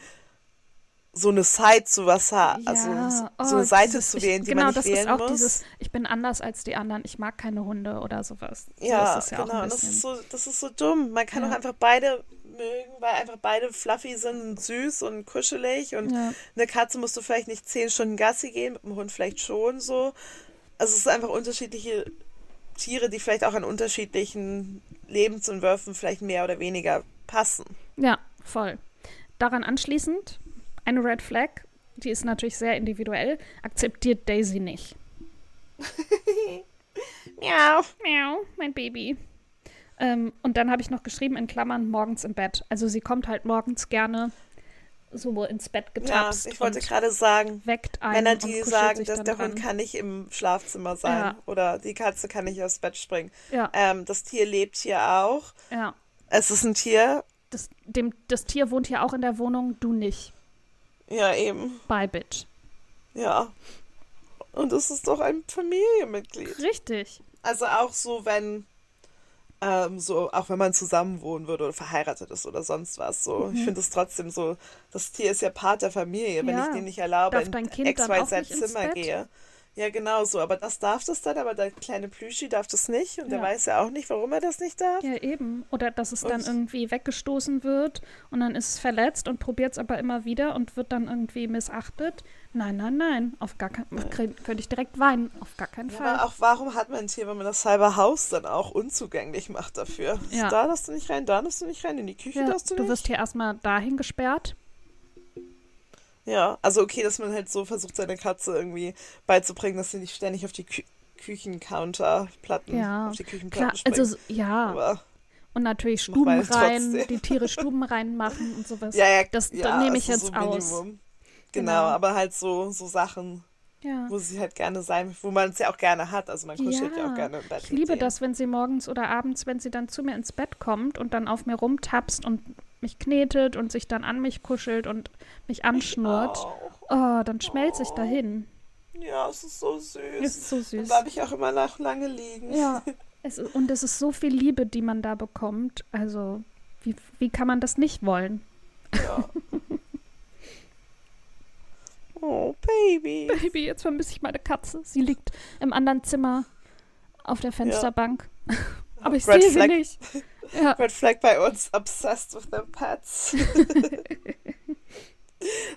so eine Side zu was haben, also Ja, so oh, eine Seite dieses- zu ich, wählen, die genau, man nicht das wählen ist auch muss. dieses, ich bin anders als die anderen, ich mag keine Hunde oder sowas. So Ja, ist es ja genau. auch das ist so, das ist so dumm. Man kann Ja. doch einfach beide mögen, weil einfach beide fluffy sind und süß und kuschelig. Und eine Katze musst du vielleicht nicht zehn Stunden Gassi gehen, mit dem Hund vielleicht schon so. Also es sind einfach unterschiedliche Tiere, die vielleicht auch an unterschiedlichen Lebensentwürfen vielleicht mehr oder weniger passen. Ja, voll. Daran anschließend, eine Red Flag, die ist natürlich sehr individuell, akzeptiert Daisy nicht. [LAUGHS] Miau. Miau, mein Baby. Ähm, und dann habe ich noch geschrieben in Klammern morgens im Bett. Also sie kommt halt morgens gerne so ins Bett Ja, getapst ich wollte und gerade sagen, weckt einen Männer, die sagen, dass der dran. Hund kann nicht im Schlafzimmer sein Ja. oder die Katze kann nicht aufs Bett springen. Ja, Ähm, das Tier lebt hier auch. ja. Es ist ein Tier. Das, dem, das Tier wohnt hier auch in der Wohnung, du nicht. Ja, eben. Bye, Bitch. Ja. Und es ist doch ein Familienmitglied. Richtig. Also auch so, wenn, ähm, so, auch wenn man zusammen wohnen würde oder verheiratet ist oder sonst was. So, ich finde es trotzdem so, das Tier ist ja Part der Familie. Wenn Mhm. Ja. ich dir nicht erlaube, in XYZ-Zimmer Bett? gehe. Ja, genau so. Aber das darf das dann, aber der kleine Plüschi darf das nicht. Und der Ja. weiß ja auch nicht, warum er das nicht darf. Ja, eben. Oder dass es dann Und- irgendwie weggestoßen wird und dann ist es verletzt und probiert es aber immer wieder und wird dann irgendwie missachtet. Nein, nein, nein. Auf gar keinen Fall. Könnte ich direkt weinen. Auf gar keinen Ja, Fall. aber auch warum hat man ein Tier, wenn man das halbe Haus dann auch unzugänglich macht dafür? Ja. Da darfst du nicht rein, da darfst du nicht rein, in die Küche ja, darfst du du nicht. wirst hier erstmal dahin gesperrt. Ja, also okay, dass man halt so versucht, seiner Katze irgendwie beizubringen, dass sie nicht ständig auf die Kü Küchencounterplatten, Ja, auf die Küchenplatten Klar, also so- ja. Aber Und natürlich Stuben rein, die Tiere [LAUGHS] Stuben reinmachen und sowas. ja, ja, das ja, das nehme ich also jetzt so aus. Genau, Genau. aber halt so, so Sachen, Ja. wo sie halt gerne sein, wo man es ja auch gerne hat. Also man kuschelt ja, auch gerne im Bett. Ich liebe denen. das, wenn sie morgens oder abends, wenn sie dann zu mir ins Bett kommt und dann auf mir rumtapst und mich knetet und sich dann an mich kuschelt und mich anschnurrt. Oh, dann schmelze ich dahin. Ja, es ist so süß. Ist so Dann süß. bleibe ich auch immer nach lange liegen. Ja, [LAUGHS] es, ist- und es ist so viel Liebe, die man da bekommt. Also, wie, wie kann man das nicht wollen? Ja. [LAUGHS] Oh, Baby. Baby, jetzt vermisse ich meine Katze. Sie liegt im anderen Zimmer auf der Fensterbank. [LAUGHS] Aber ich Red sehe sie nicht. Ja, Red Flag bei uns, obsessed with their pets. [LAUGHS]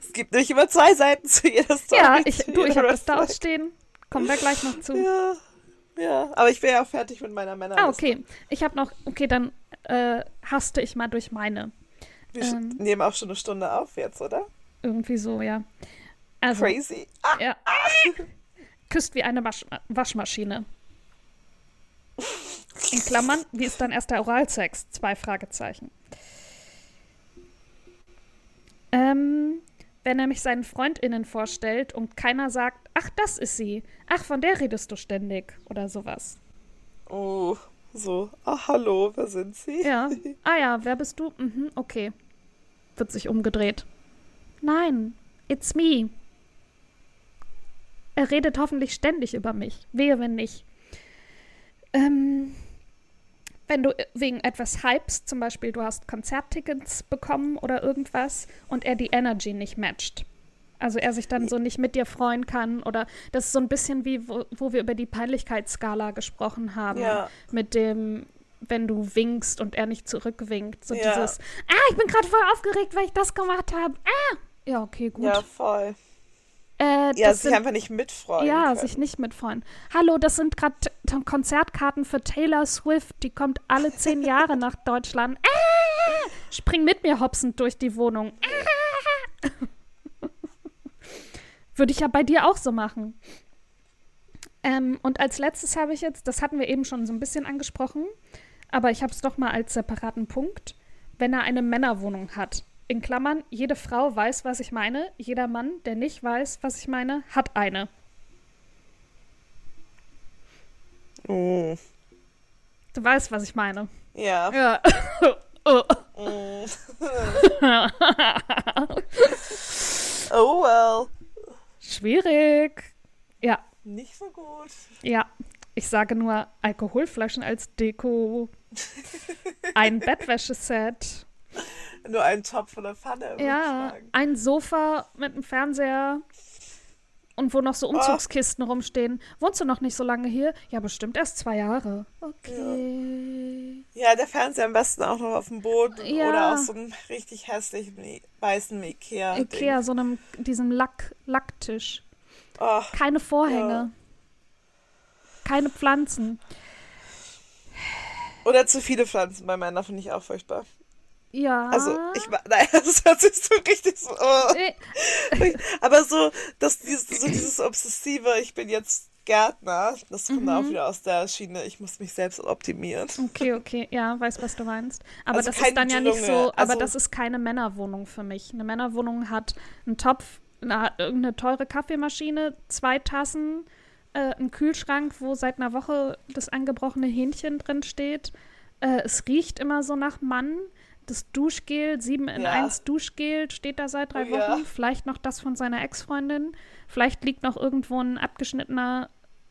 es gibt nicht immer zwei Seiten zu jeder Story. ja ich, du, ich habe das da ausstehen. Kommen wir gleich noch zu. Ja, ja, aber ich wäre ja auch fertig mit meiner Männer. Ah, okay. Ich habe noch, okay, dann äh, haste ich mal durch meine. Wir Ähm. nehmen auch schon eine Stunde auf jetzt, oder? Irgendwie so, ja. Also, Crazy. Ah, ja. Küsst wie eine Wasch Waschmaschine. [LAUGHS] In Klammern, wie ist dann erst der Oralsex? Zwei Fragezeichen. Ähm, wenn er mich seinen FreundInnen vorstellt und keiner sagt, ach, das ist sie. Ach, von der redest du ständig. Oder sowas. oh, so. Ah, hallo, wer sind Sie? Ja. [LAUGHS] Ah ja, wer bist du? Mhm, okay. Wird sich umgedreht. Nein, it's me. Er redet hoffentlich ständig über mich. Wehe, wenn nicht. Ähm, wenn du wegen etwas hypst, zum Beispiel du hast Konzerttickets bekommen oder irgendwas und er die Energy nicht matcht. Also er sich dann so nicht mit dir freuen kann oder das ist so ein bisschen wie, wo, wo wir über die Peinlichkeitsskala gesprochen haben. Ja. Mit dem, wenn du winkst und er nicht zurückwinkt. So Ja. dieses, ah, ich bin gerade voll aufgeregt, weil ich das gemacht habe. Ah! Ja, okay, gut. Ja, voll. Äh, Ja, sich sind, einfach nicht mitfreuen. ja, können. sich nicht mitfreuen. Hallo, das sind gerade Konzertkarten für Taylor Swift. Die kommt alle zehn [LAUGHS] Jahre nach Deutschland. Ah! Spring mit mir hopsend durch die Wohnung. Ah! [LAUGHS] Würde ich ja bei dir auch so machen. Ähm, und als letztes habe ich jetzt, das hatten wir eben schon so ein bisschen angesprochen, aber ich habe es doch mal als separaten Punkt, wenn er eine Männerwohnung hat. In Klammern, jede Frau weiß, was ich meine. Jeder Mann, der nicht weiß, was ich meine, hat eine. Oh. Du weißt, was ich meine. Ja. Ja. [LAUGHS] oh. Mm. [LAUGHS] oh well. Schwierig. Ja, Nicht so gut. ja. Ich sage nur Alkoholflaschen als Deko. [LAUGHS] Ein Bettwäscheset. Nur ein Topf oder Pfanne. würde ich Ja, ein Sofa mit einem Fernseher und wo noch so Umzugskisten rumstehen. Wohnst du noch nicht so lange hier? Ja, bestimmt erst zwei Jahre. Okay. Ja, der Fernseher am besten auch noch auf dem Boden Ja. oder aus so einem richtig hässlichen weißen Ikea. Ikea, so einem, diesem Lack, Lacktisch. Oh, Keine Vorhänge. Ja. Keine Pflanzen. oder zu viele Pflanzen bei Männern finde ich auch furchtbar. Ja. Also, ich [LAUGHS] nein, das hört sich so richtig so. Oh. Äh, [LAUGHS] Aber so, dass dieses, so dieses obsessive, ich bin jetzt Gärtner, das kommt Mhm. auch wieder aus der Schiene, ich muss mich selbst optimieren. Okay, okay, ja, weiß, was du meinst. Aber Also das ist dann ja nicht so, aber also- das ist keine Männerwohnung für mich. Eine Männerwohnung hat einen Topf, eine, irgendeine teure Kaffeemaschine, zwei Tassen, äh, einen Kühlschrank, wo seit einer Woche das angebrochene Hähnchen drin steht. Äh, es riecht immer so nach Mann. Das Duschgel, 7 in Ja. 1 Duschgel, steht da seit drei Oh Wochen. ja. Vielleicht noch das von seiner Ex-Freundin. Vielleicht liegt noch irgendwo ein abgeschnittener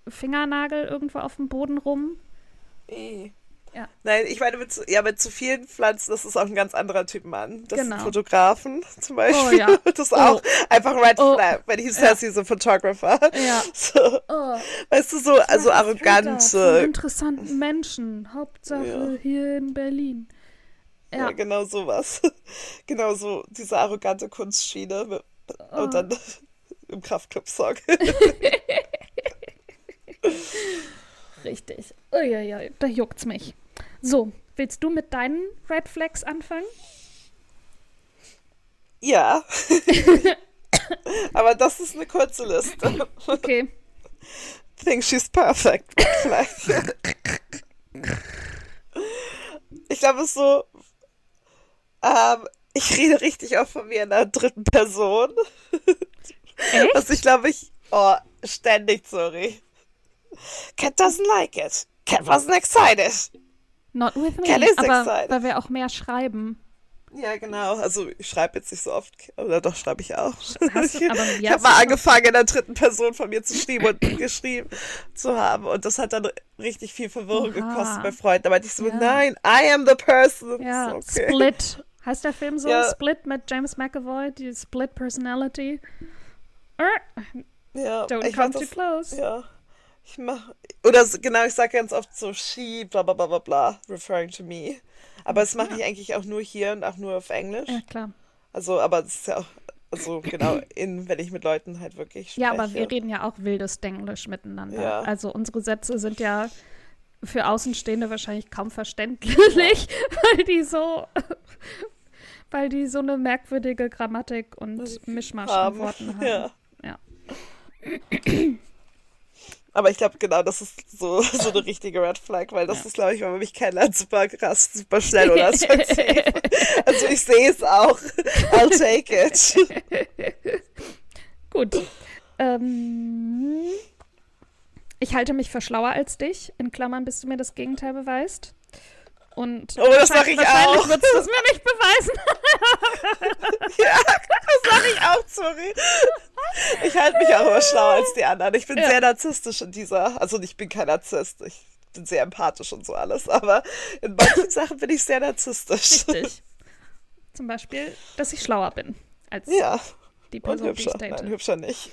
Fingernagel irgendwo auf dem Boden rum. Eh. Ja. Nein, ich meine, mit, zu- ja, mit zu vielen Pflanzen, das ist auch ein ganz anderer Typ Mann. Das Genau. sind Fotografen [LAUGHS] zum Beispiel. Oh, ja. [LAUGHS] Das ist auch einfach Red Oh. Flag, wenn he says he's a photographer. Ja. [LAUGHS] So, Oh. weißt du, so, also arrogant. Äh, interessanten Menschen. Hauptsache Ja. hier in Berlin. Ja, Ja. genau sowas. [LAUGHS] genau so, diese arrogante Kunstschiene. mit- Oh. Und dann [LAUGHS] im Kraftclub-Song. [LAUGHS] Richtig. Uiuiui, da juckt's mich. So, willst du mit deinen Red Flags anfangen? ja. Aber das ist eine kurze Liste. Okay. Think she's perfect. Ich glaube, es ist so. Ähm, ich rede richtig oft von mir in der dritten Person. Echt? Was ich glaube ich. Oh, ständig, sorry. Cat doesn't like it. Cat wasn't excited. Not with me. Cat is aber excited. weil wir auch mehr schreiben. Ja, genau. Also ich schreibe jetzt nicht so oft. Oder doch, schreibe ich auch. Hast du- aber [LAUGHS] ich habe mal angefangen, in der dritten Person von mir zu schreiben und [CLEARS THROAT] geschrieben zu haben. Und das hat dann richtig viel Verwirrung Oha. gekostet bei Freunden. Da meinte ich so, Ja. nein, I am the person. Ja, okay. Split. Heißt der Film so? Ja. Split mit James McAvoy, die Split Personality. Äh, Ja, Don't ich come too das, close. Ja. Ich mach, oder genau, ich sage ganz oft so she, bla bla bla bla bla, referring to me. Aber das mache ich eigentlich auch nur hier und auch nur auf Englisch. Ja, klar. Also, aber es ist ja auch, also genau, in, wenn ich mit Leuten halt wirklich spreche. Ja, aber wir reden ja auch wildes Denglisch miteinander. Ja. Also unsere Sätze sind ja für Außenstehende wahrscheinlich kaum verständlich, [LAUGHS] weil die so weil die so eine merkwürdige Grammatik und Mischmasch an. Worten [LAUGHS] haben. Ja. Ja. [CLEARS THROAT] Aber ich glaube, genau, das ist so, [LAUGHS] so eine richtige Red Flag, weil das ist, glaube ich, wenn man mich kennenlernt, super krass, super schnell oder assoziativ. [LAUGHS] Also ich sehe es auch. I'll take it. Gut. Ähm, ich halte mich für schlauer als dich, in Klammern, bis du mir das Gegenteil beweist. Und Oh, das wahrscheinlich- ich wahrscheinlich auch. würdest du es mir nicht beweisen. [LAUGHS] Ja, das sage ich auch, sorry. Ich halte mich auch immer schlauer als die anderen. Ich bin Ja. sehr narzisstisch in dieser, also ich bin kein Narzisst, ich bin sehr empathisch und so alles, aber in manchen [LAUGHS] Sachen bin ich sehr narzisstisch. Richtig. Zum Beispiel, dass ich schlauer bin als Ja, die und Person, die ich hübscher. date. Nein, hübscher nicht.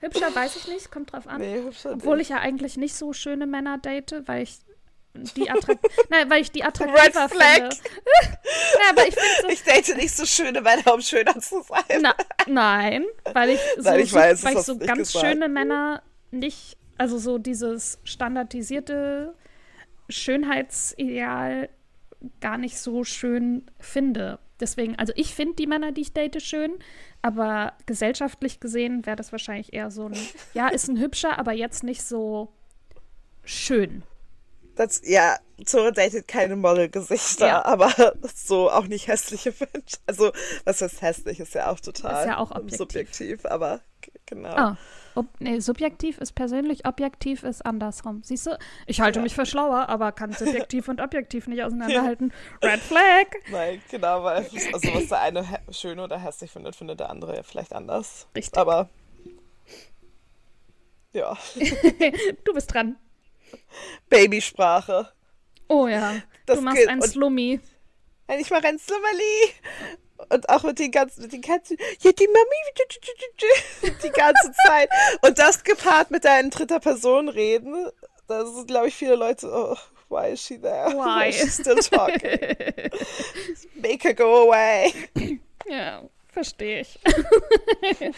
Hübscher weiß ich nicht, kommt drauf an. Nee, hübscher Obwohl ich ja eigentlich nicht so schöne Männer date, weil ich die attrakt [LAUGHS] Nein, weil ich die Red attraktiver Flag. [LAUGHS] finde. ja, aber ich so Ich date nicht so schöne Männer, um schöner zu sein. Na, nein, weil ich [LAUGHS] so, Nein, ich weiß, weil ich so ganz gesagt. schöne Männer nicht, also so dieses standardisierte Schönheitsideal gar nicht so schön finde. Deswegen, also ich finde die Männer, die ich date, schön, aber gesellschaftlich gesehen wäre das wahrscheinlich eher so ein, ja, ist ein hübscher, aber jetzt nicht so schön. Das, ja, Zora datet keine Model-Gesichter, Ja. aber [LAUGHS] so auch nicht hässliche Menschen. Also, was heißt hässlich, ist ja auch total Ist ja auch objektiv. subjektiv, aber genau. Ah, ob, nee, subjektiv ist persönlich, objektiv ist andersrum. Siehst du, ich halte Ja. mich für schlauer, aber kann subjektiv und objektiv nicht [LAUGHS] auseinanderhalten. Red Flag! Nein, genau, weil also was der eine schön oder hässlich findet, findet der andere vielleicht anders. Richtig. Aber ja, [LAUGHS] Du bist dran. Babysprache. Oh ja, Das du machst ein und- Slummi. Nein, Ich mache ein Slummerli. Und auch mit den ganzen, mit den Katzen. Ja, die Mami. [LAUGHS] Die ganze Zeit. Und das gepaart mit deinen dritter Person reden. Da sind, glaube ich, viele Leute, oh, why is she there? Why? is she still talking? [LAUGHS] Make her go away. Ja, verstehe ich. [LAUGHS]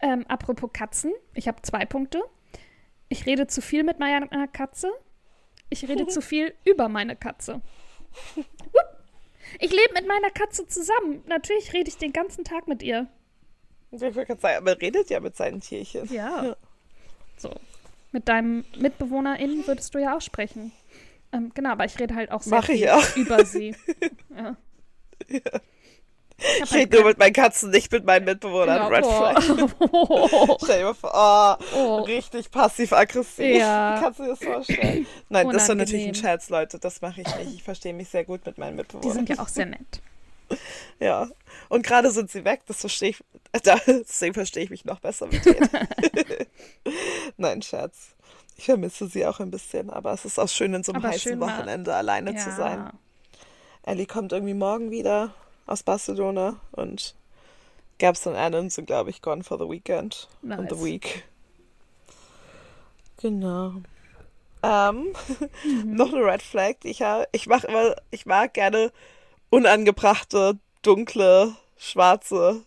ähm, apropos Katzen, ich habe zwei Punkte. Ich rede zu viel mit meiner Katze. Ich rede zu [LAUGHS] viel über meine Katze. Ich lebe mit meiner Katze zusammen. Natürlich rede ich den ganzen Tag mit ihr. Ich gerade sagen, man redet ja mit seinen Tierchen. Ja. So. Mit deinem MitbewohnerInnen würdest du ja auch sprechen. Ähm, genau, aber ich rede halt auch sehr Mach ich viel auch. über sie. [LAUGHS] Ja. Ich Ich halt rede nur mit meinen Katzen, nicht mit meinen Mitbewohnern. Red Flag. oh. [LAUGHS] Stell dir mal vor, oh, Oh. richtig passiv-aggressiv. Ja. Kannst du dir das vorstellen? Nein, das war natürlich ein Unangenehm. Scherz, Leute. Das mache ich nicht. Ich verstehe mich sehr gut mit meinen Die Mitbewohnern. sind ja auch sehr nett. [LAUGHS] Ja. Und gerade sind sie weg, das verstehe ich. [LAUGHS] Da, deswegen verstehe ich mich noch besser mit denen. Nein, Scherz. Ich vermisse sie auch ein bisschen, aber es ist auch schön, in so einem Aber heißen Wochenende alleine zu sein. Ellie kommt irgendwie morgen wieder aus Barcelona und Gabs und Annan sind, glaube ich, gone for the weekend Nice. and the week. Genau. Ähm, [LAUGHS] Mhm. noch eine Red Flag, die ich habe. Ich mache immer, ich mag gerne unangebrachte, dunkle, schwarze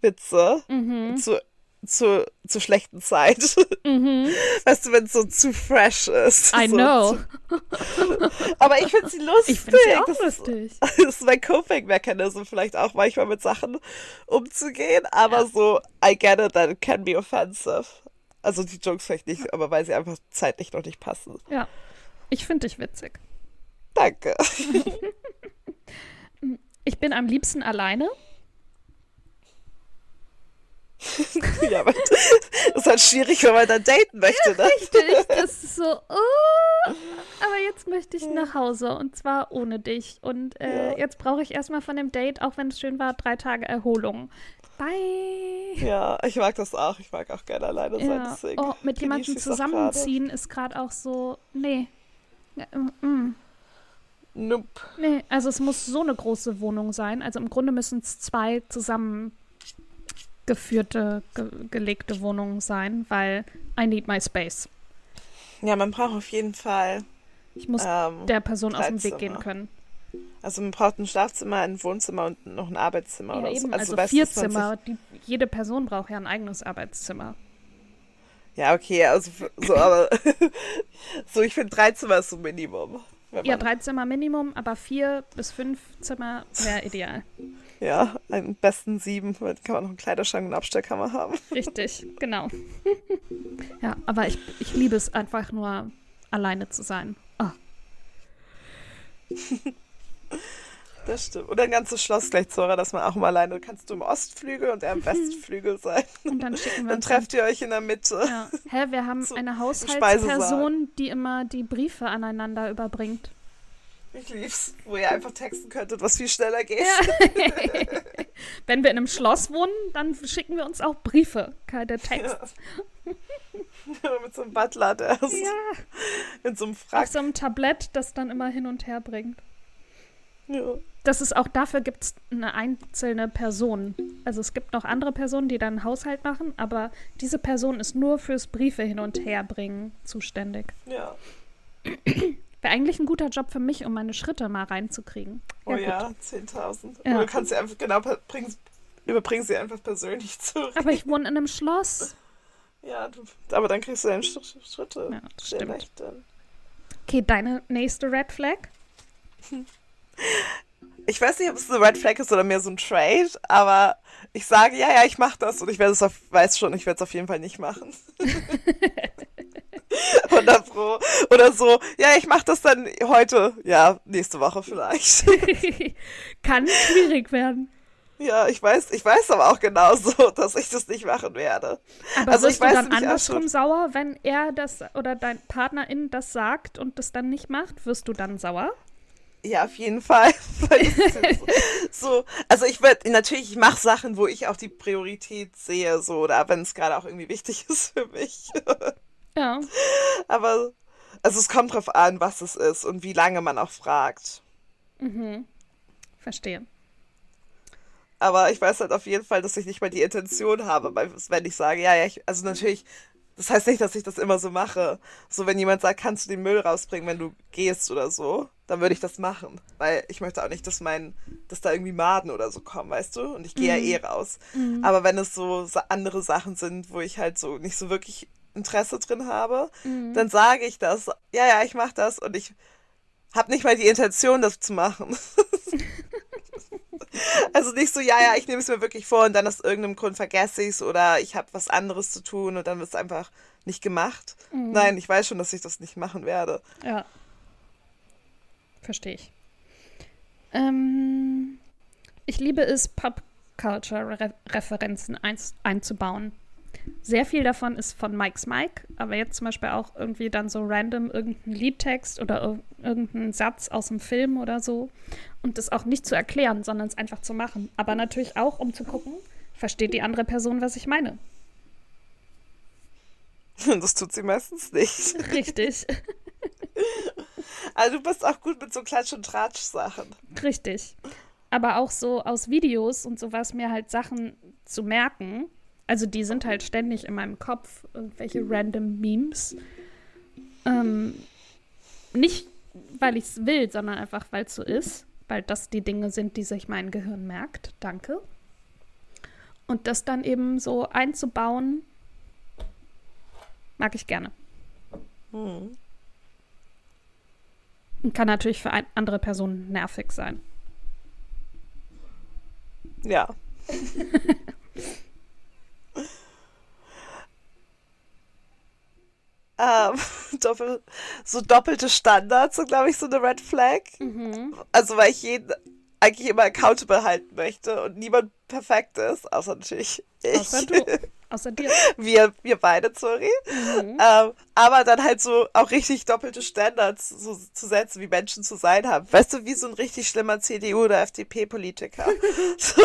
Witze Mhm. zu, zu, zu schlechten Zeit. Mhm. [LAUGHS] Weißt du, wenn es so zu fresh ist. I so, know. [LAUGHS] Aber ich finde sie lustig. Ich finde sie auch das ist- lustig. [LAUGHS] das ist mein Coping-Mechanism, vielleicht auch manchmal mit Sachen umzugehen, aber Ja. so, I get it, that it can be offensive. Also die Jokes vielleicht nicht, aber weil sie einfach zeitlich noch nicht passen. Ja. Ich finde dich witzig. Danke. Ich bin am liebsten alleine. [LAUGHS] ja, aber das ist halt schwierig, wenn man dann daten möchte, ne? Richtig, das ist so, oh, [LAUGHS] aber jetzt möchte ich nach Hause und zwar ohne dich. Und äh, Ja. jetzt brauche ich erstmal von dem Date, auch wenn es schön war, drei Tage Erholung. Bye. Ja, ich mag das auch. Ich mag auch gerne alleine sein, Ja. deswegen. Oh, mit jemandem zusammenziehen ist gerade auch so, nee. Ja, mm, mm. Nope. Nee, also es muss so eine große Wohnung sein. Also im Grunde müssen es zwei zusammengeführte, ge gelegte Wohnungen sein, weil I need my space. Ja, man braucht auf jeden Fall. Ich muss Ähm, der Person aus dem Weg gehen können. also man braucht ein Schlafzimmer, ein Wohnzimmer und noch ein Arbeitszimmer Ja, oder so. eben, also, weißt du, vier Zimmer. Die, jede Person braucht ja ein eigenes Arbeitszimmer. Ja, okay, also so, aber [LAUGHS] so, ich finde drei Zimmer ist so Minimum. Ja, drei Zimmer Minimum, aber vier bis fünf Zimmer wäre ideal. Ja, am besten sieben, weil dann kann man noch einen Kleiderschrank und eine Abstellkammer haben. Richtig, genau. [LAUGHS] ja, aber ich, ich liebe es einfach nur, alleine zu sein. Oh, [LAUGHS] Das stimmt. Oder ein ganzes Schloss gleich, Zora, dass man auch mal alleine, kannst du im Ostflügel und er im Westflügel sein. und dann schicken wir Dann trefft ihr euch in der Mitte. Ja. Hä, wir haben [LAUGHS] eine. Haushaltsperson, die immer die Briefe aneinander überbringt. Ich lieb's, wo ihr einfach texten könntet, was viel schneller geht. [LAUGHS] Wenn wir in einem Schloss wohnen, dann schicken wir uns auch Briefe, keine Text. [LAUGHS] Mit so einem Butler, der ist Ja, in so einem auf Frack. so einem Tablett, das dann immer hin und her bringt. Ja. Das ist auch dafür gibt es eine einzelne Person. Also es gibt noch andere Personen, die dann einen Haushalt machen, aber diese Person ist nur fürs Briefe hin und her bringen zuständig. ja. [CLEARS THROAT] Wäre eigentlich ein guter Job für mich, um meine Schritte mal reinzukriegen. Oh gut. ja, 10.000. Ja. Du kannst sie einfach, genau, bring, überbring sie einfach persönlich zurück. Aber ich wohne in einem Schloss. [LAUGHS] Ja, du, aber dann kriegst du deine Sch Sch- Schritte. Ja, das Sehr stimmt. leicht dann. Okay, deine nächste Red Flag? ich weiß nicht, ob es eine Red Flag ist oder mehr so ein Trade, aber ich sage, ja, ja, ich mache das und ich werde es auf, weiß schon, ich werde es auf jeden Fall nicht machen. [LAUGHS] [LAUGHS] oder, pro, oder so, ja, ich mache das dann heute, ja, nächste Woche vielleicht. [LAUGHS] Kann schwierig werden. Ja, ich weiß, ich weiß aber auch genauso, [LAUGHS] dass ich das nicht machen werde. Aber also wirst ich du dann andersrum sauer, wenn er das oder dein Partnerin das sagt und das dann nicht macht? Wirst du dann sauer? Ja, auf jeden Fall. so, also ich werde natürlich, ich mache Sachen, wo ich auch die Priorität sehe, so, oder wenn es gerade auch irgendwie wichtig ist für mich. Ja. Aber, also es kommt drauf an, was es ist und wie lange man auch fragt. Mhm. Verstehe. Aber ich weiß halt auf jeden Fall, dass ich nicht mal die Intention habe, wenn ich sage, ja, ja, ich, also natürlich, das heißt nicht, dass ich das immer so mache. So, wenn jemand sagt, kannst du den Müll rausbringen, wenn du gehst oder so, dann würde ich das machen. Weil ich möchte auch nicht, dass mein, dass da irgendwie Maden oder so kommen, weißt du? Und ich gehe mhm. ja eh raus. Mhm. Aber wenn es so andere Sachen sind, wo ich halt so nicht so wirklich Interesse drin habe, mhm. dann sage ich das. Ja, ja, ich mache das und ich habe nicht mal die Intention, das zu machen. [LAUGHS] Also nicht so, ja, ja, ich nehme es mir wirklich vor und dann aus irgendeinem Grund vergesse ich es oder ich habe was anderes zu tun und dann wird es einfach nicht gemacht. Mhm. Nein, ich weiß schon, dass ich das nicht machen werde. Ja. Verstehe ich. Ähm, ich liebe es, Pop-Culture-Referenzen einzubauen. Sehr viel davon ist von Mike's Mike, aber jetzt zum Beispiel auch irgendwie dann so random irgendein Liedtext oder irgendein Satz aus dem Film oder so. Und das auch nicht zu erklären, sondern es einfach zu machen. Aber natürlich auch, um zu gucken, versteht die andere Person, was ich meine. [LAUGHS] Das tut sie meistens nicht. [LAUGHS] Richtig. [LAUGHS] Also du bist auch gut mit so Klatsch- und Tratsch-Sachen. Richtig. Aber auch so aus Videos und sowas mir halt Sachen zu merken, also die sind halt ständig in meinem Kopf, irgendwelche random Memes. Ähm, nicht, weil ich es will, sondern einfach, weil es so ist. Weil das die Dinge sind, die sich mein Gehirn merkt. Danke. Und das dann eben so einzubauen, mag ich gerne. Hm. Und kann natürlich für andere Personen nervig sein. Ja. [LAUGHS] Ähm, [LAUGHS] doppel, so doppelte Standards sind, glaube ich, so eine Red Flag. Mhm. Also, weil ich jeden eigentlich immer accountable halten möchte und niemand perfekt ist, außer natürlich ich. Außer du. [LAUGHS] Außer dir. [LAUGHS] Wir, wir beide, sorry. Mhm. Ähm, aber dann halt so auch richtig doppelte Standards so zu setzen, wie Menschen zu sein haben. Weißt du, wie so ein richtig schlimmer CDU- oder FDP-Politiker. [LAUGHS] so,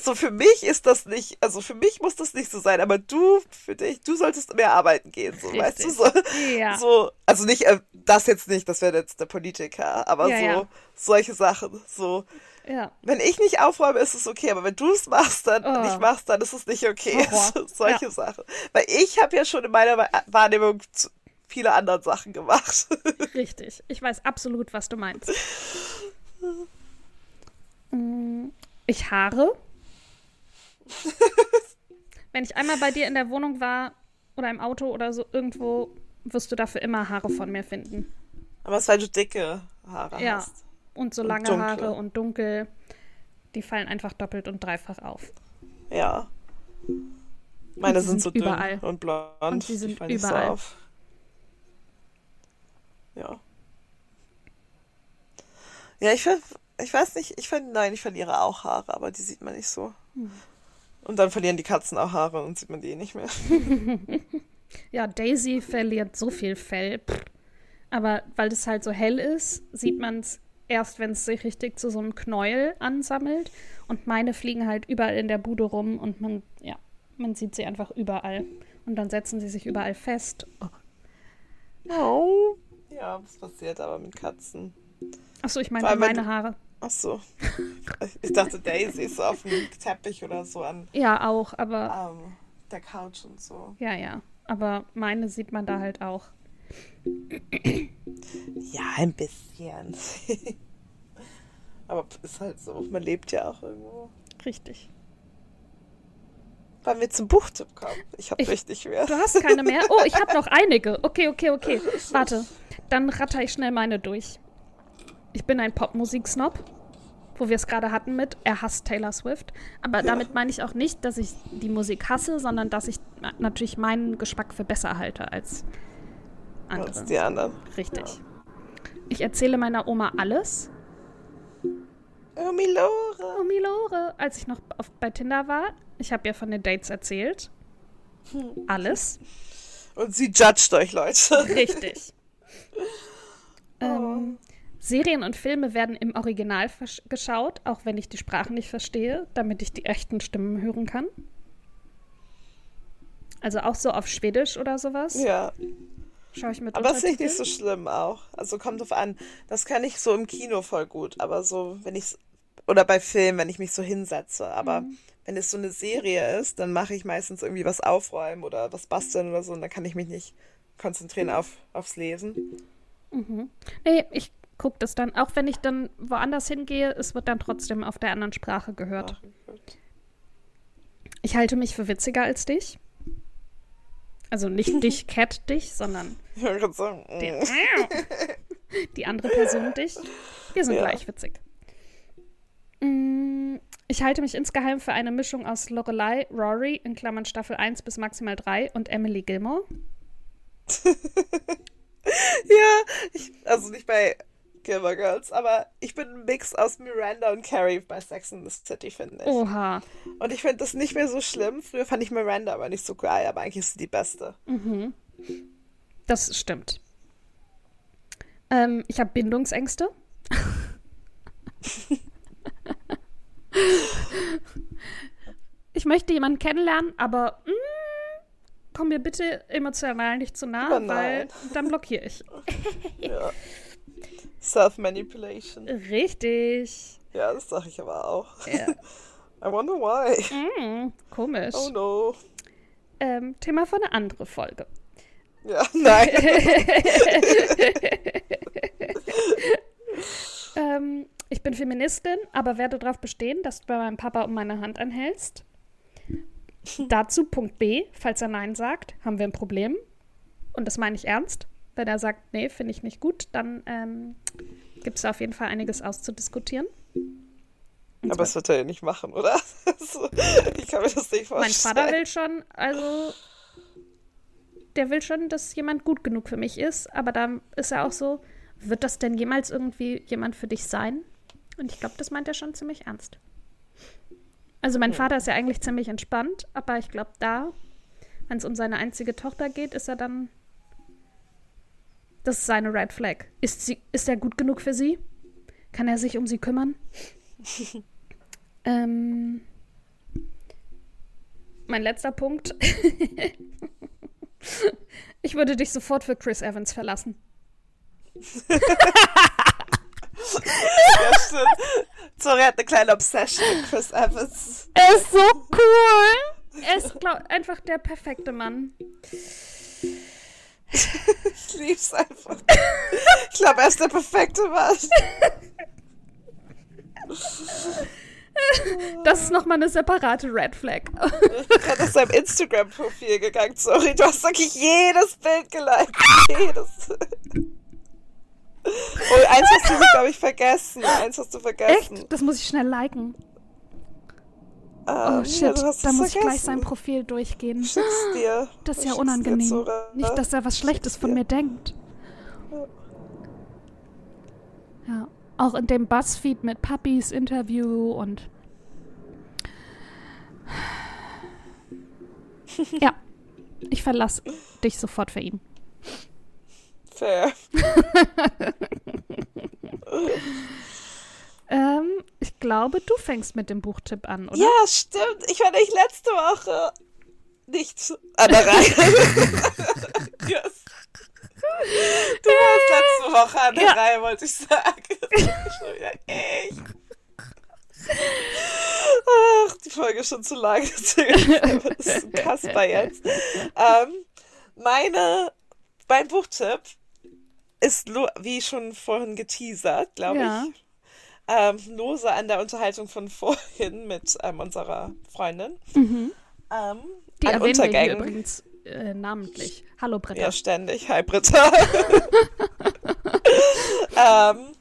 so für mich ist das nicht, also für mich muss das nicht so sein, aber du, für dich, du solltest mehr arbeiten gehen, so, richtig. weißt du, so. Ja. so also nicht, äh, das jetzt nicht, das wäre jetzt der Politiker, aber ja, so, ja. solche Sachen, so. Ja. Wenn ich nicht aufräume, ist es okay, aber wenn du es machst, dann oh. nicht machst, dann ist es nicht okay. [LAUGHS] Solche ja. Sachen. Weil ich habe ja schon in meiner Wahrnehmung viele andere Sachen gemacht. [LAUGHS] Richtig. Ich weiß absolut, was du meinst. Mm, ich haare. wenn ich einmal bei dir in der Wohnung war oder im Auto oder so irgendwo, wirst du dafür immer Haare von mir finden. Aber es ist, weil du dicke Haare ja. hast. Und so lange und Haare und dunkel, die fallen einfach doppelt und dreifach auf. Ja. Meine sind, sind, so überall. dünn und blond. Und die sind die überall. So auf. Ja. Ja, ich, ich weiß nicht, ich finde, nein, ich verliere auch Haare, aber die sieht man nicht so. Hm. Und dann verlieren die Katzen auch Haare und sieht man die eh nicht mehr. [LAUGHS] ja, Daisy verliert so viel Fell. Aber weil es halt so hell ist, sieht man es erst, wenn es sich richtig zu so einem Knäuel ansammelt. Und meine fliegen halt überall in der Bude rum und man, ja, man sieht sie einfach überall. Und dann setzen sie sich überall fest. Oh. Oh. Ja, was passiert aber mit Katzen? Achso, ich meine meine Haare. Achso. Ich dachte Daisy ist auf dem Teppich oder so an. Ja, auch, aber. Um, der Couch und so. Ja, ja. Aber meine sieht man da halt auch. Ja, ein bisschen. [LAUGHS] Aber ist halt so, man lebt ja auch irgendwo. Richtig. Wollen wir zum Buchtipp kommen? Ich habe richtig mehr. Du hast keine mehr? Oh, ich habe noch [LAUGHS] einige. Okay, okay, okay. Warte, dann ratter ich schnell meine durch. Ich bin ein Popmusik-Snob. wo wir es gerade hatten mit, er hasst Taylor Swift. Aber ja. damit meine ich auch nicht, dass ich die Musik hasse, sondern dass ich natürlich meinen Geschmack für besser halte als andere. Als die anderen. Richtig. Ja. Ich erzähle meiner Oma alles. Omi Lore. Omi Lore. Als ich noch auf, bei Tinder war, ich habe ihr von den Dates erzählt. Hm. Alles. Und sie judgt euch, Leute. Richtig. [LAUGHS] oh. ähm, Serien und Filme werden im Original geschaut, auch wenn ich die Sprache nicht verstehe, damit ich die echten Stimmen hören kann. Also auch so auf Schwedisch oder sowas. Ja. Schaue ich mit Aber ist nicht, nicht so schlimm auch. Also kommt drauf an. Das kann ich so im Kino voll gut. Aber so, wenn ich oder bei Filmen, wenn ich mich so hinsetze. Aber mhm. wenn es so eine Serie ist, dann mache ich meistens irgendwie was aufräumen oder was basteln oder so. Und dann kann ich mich nicht konzentrieren auf, aufs Lesen. Mhm. Nee, ich gucke das dann, auch wenn ich dann woanders hingehe, es wird dann trotzdem auf der anderen Sprache gehört. Ach, ich halte mich für witziger als dich. Also nicht [LAUGHS] dich, Cat dich, sondern den, die andere Person dich. Wir sind ja. gleich witzig. Mm, ich halte mich insgeheim für eine Mischung aus Lorelei, Rory in Klammern Staffel 1 bis maximal 3 und Emily Gilmore. [LAUGHS] ja, ich, also nicht bei Gilmore Girls, aber ich bin ein Mix aus Miranda und Carrie bei Sex in the City, finde ich. Oha. Und ich finde das nicht mehr so schlimm. Früher fand ich Miranda aber nicht so geil, aber eigentlich ist sie die beste. Mhm. Das stimmt. Ähm, ich habe Bindungsängste. [LAUGHS] ich möchte jemanden kennenlernen, aber mh, mm, komm mir bitte emotional nicht zu nah, weil dann blockiere ich. [LAUGHS] ja. Self-Manipulation. Richtig. Ja, das sage ich aber auch. Ja. [LAUGHS] I wonder why. Mm, komisch. Oh no. Ähm, Thema für eine andere Folge. Ja, [LAUGHS] nein. [LAUGHS] ähm, ich bin Feministin, aber werde darauf bestehen, dass du bei meinem Papa um meine Hand anhältst. Dazu Punkt B, falls er Nein sagt, haben wir ein Problem. Und das meine ich ernst. Wenn er sagt, nee, finde ich nicht gut, dann ähm, gibt es auf jeden Fall einiges auszudiskutieren. Und Aber das wird er ja nicht machen, oder? [LAUGHS] ich kann mir das nicht vorstellen. Mein Vater will schon, also der will schon, dass jemand gut genug für mich ist, aber da ist er auch so, wird das denn jemals irgendwie jemand für dich sein? Und ich glaube, das meint er schon ziemlich ernst. Also mein ja. Vater ist ja eigentlich ziemlich entspannt, aber ich glaube, da, wenn es um seine einzige Tochter geht, ist er dann das ist seine Red Flag. Ist, sie, ist er gut genug für sie? Kann er sich um sie kümmern? [LAUGHS] ähm, mein letzter Punkt. [LAUGHS] ich würde dich sofort für Chris Evans verlassen. ja, stimmt. Sorry, hat eine kleine Obsession mit Chris Evans. Er ist so cool. Er ist glaub, einfach der perfekte Mann [LAUGHS] ich lieb's einfach. Ich glaube, er ist der perfekte Mann. Das ist nochmal eine separate Red Flag. Ich bin gerade auf seinem Instagram-Profil gegangen. Sorry, du hast wirklich jedes Bild geliked. Jedes. Oh, eins hast du, glaube ich, vergessen. Eins hast du vergessen. Echt? Das muss ich schnell liken. Oh ähm, shit, ja, da muss vergessen. ich gleich sein Profil durchgehen. Schick's [GASPS] dir. Das ist ja unangenehm. So, Nicht, dass er was Schlechtes von mir denkt. Ja. Auch in dem Buzzfeed mit Puppies Interview und. [LAUGHS] ja. Ich verlasse dich sofort für ihn. Fair. [LAUGHS] Ähm, glaube, du fängst mit dem Buchtipp an, oder? Ja, stimmt. Ich war nicht letzte Woche nicht an der Reihe. [LAUGHS] yes. Du warst letzte Woche an der ja. Reihe, wollte ich sagen. schon wieder echt. Ach, die Folge ist schon zu lang. [LAUGHS] das ist ein Kasper jetzt. Ähm, meine, mein Buchtipp ist, wie schon vorhin geteasert, glaube ja. ich, ähm, lose an der Unterhaltung von vorhin mit ähm, unserer Freundin. Mhm. Ähm, Die erwähnen wir hier übrigens äh, namentlich. Hallo Britta. Ja, ständig. Hi Britta. [LAUGHS] ähm,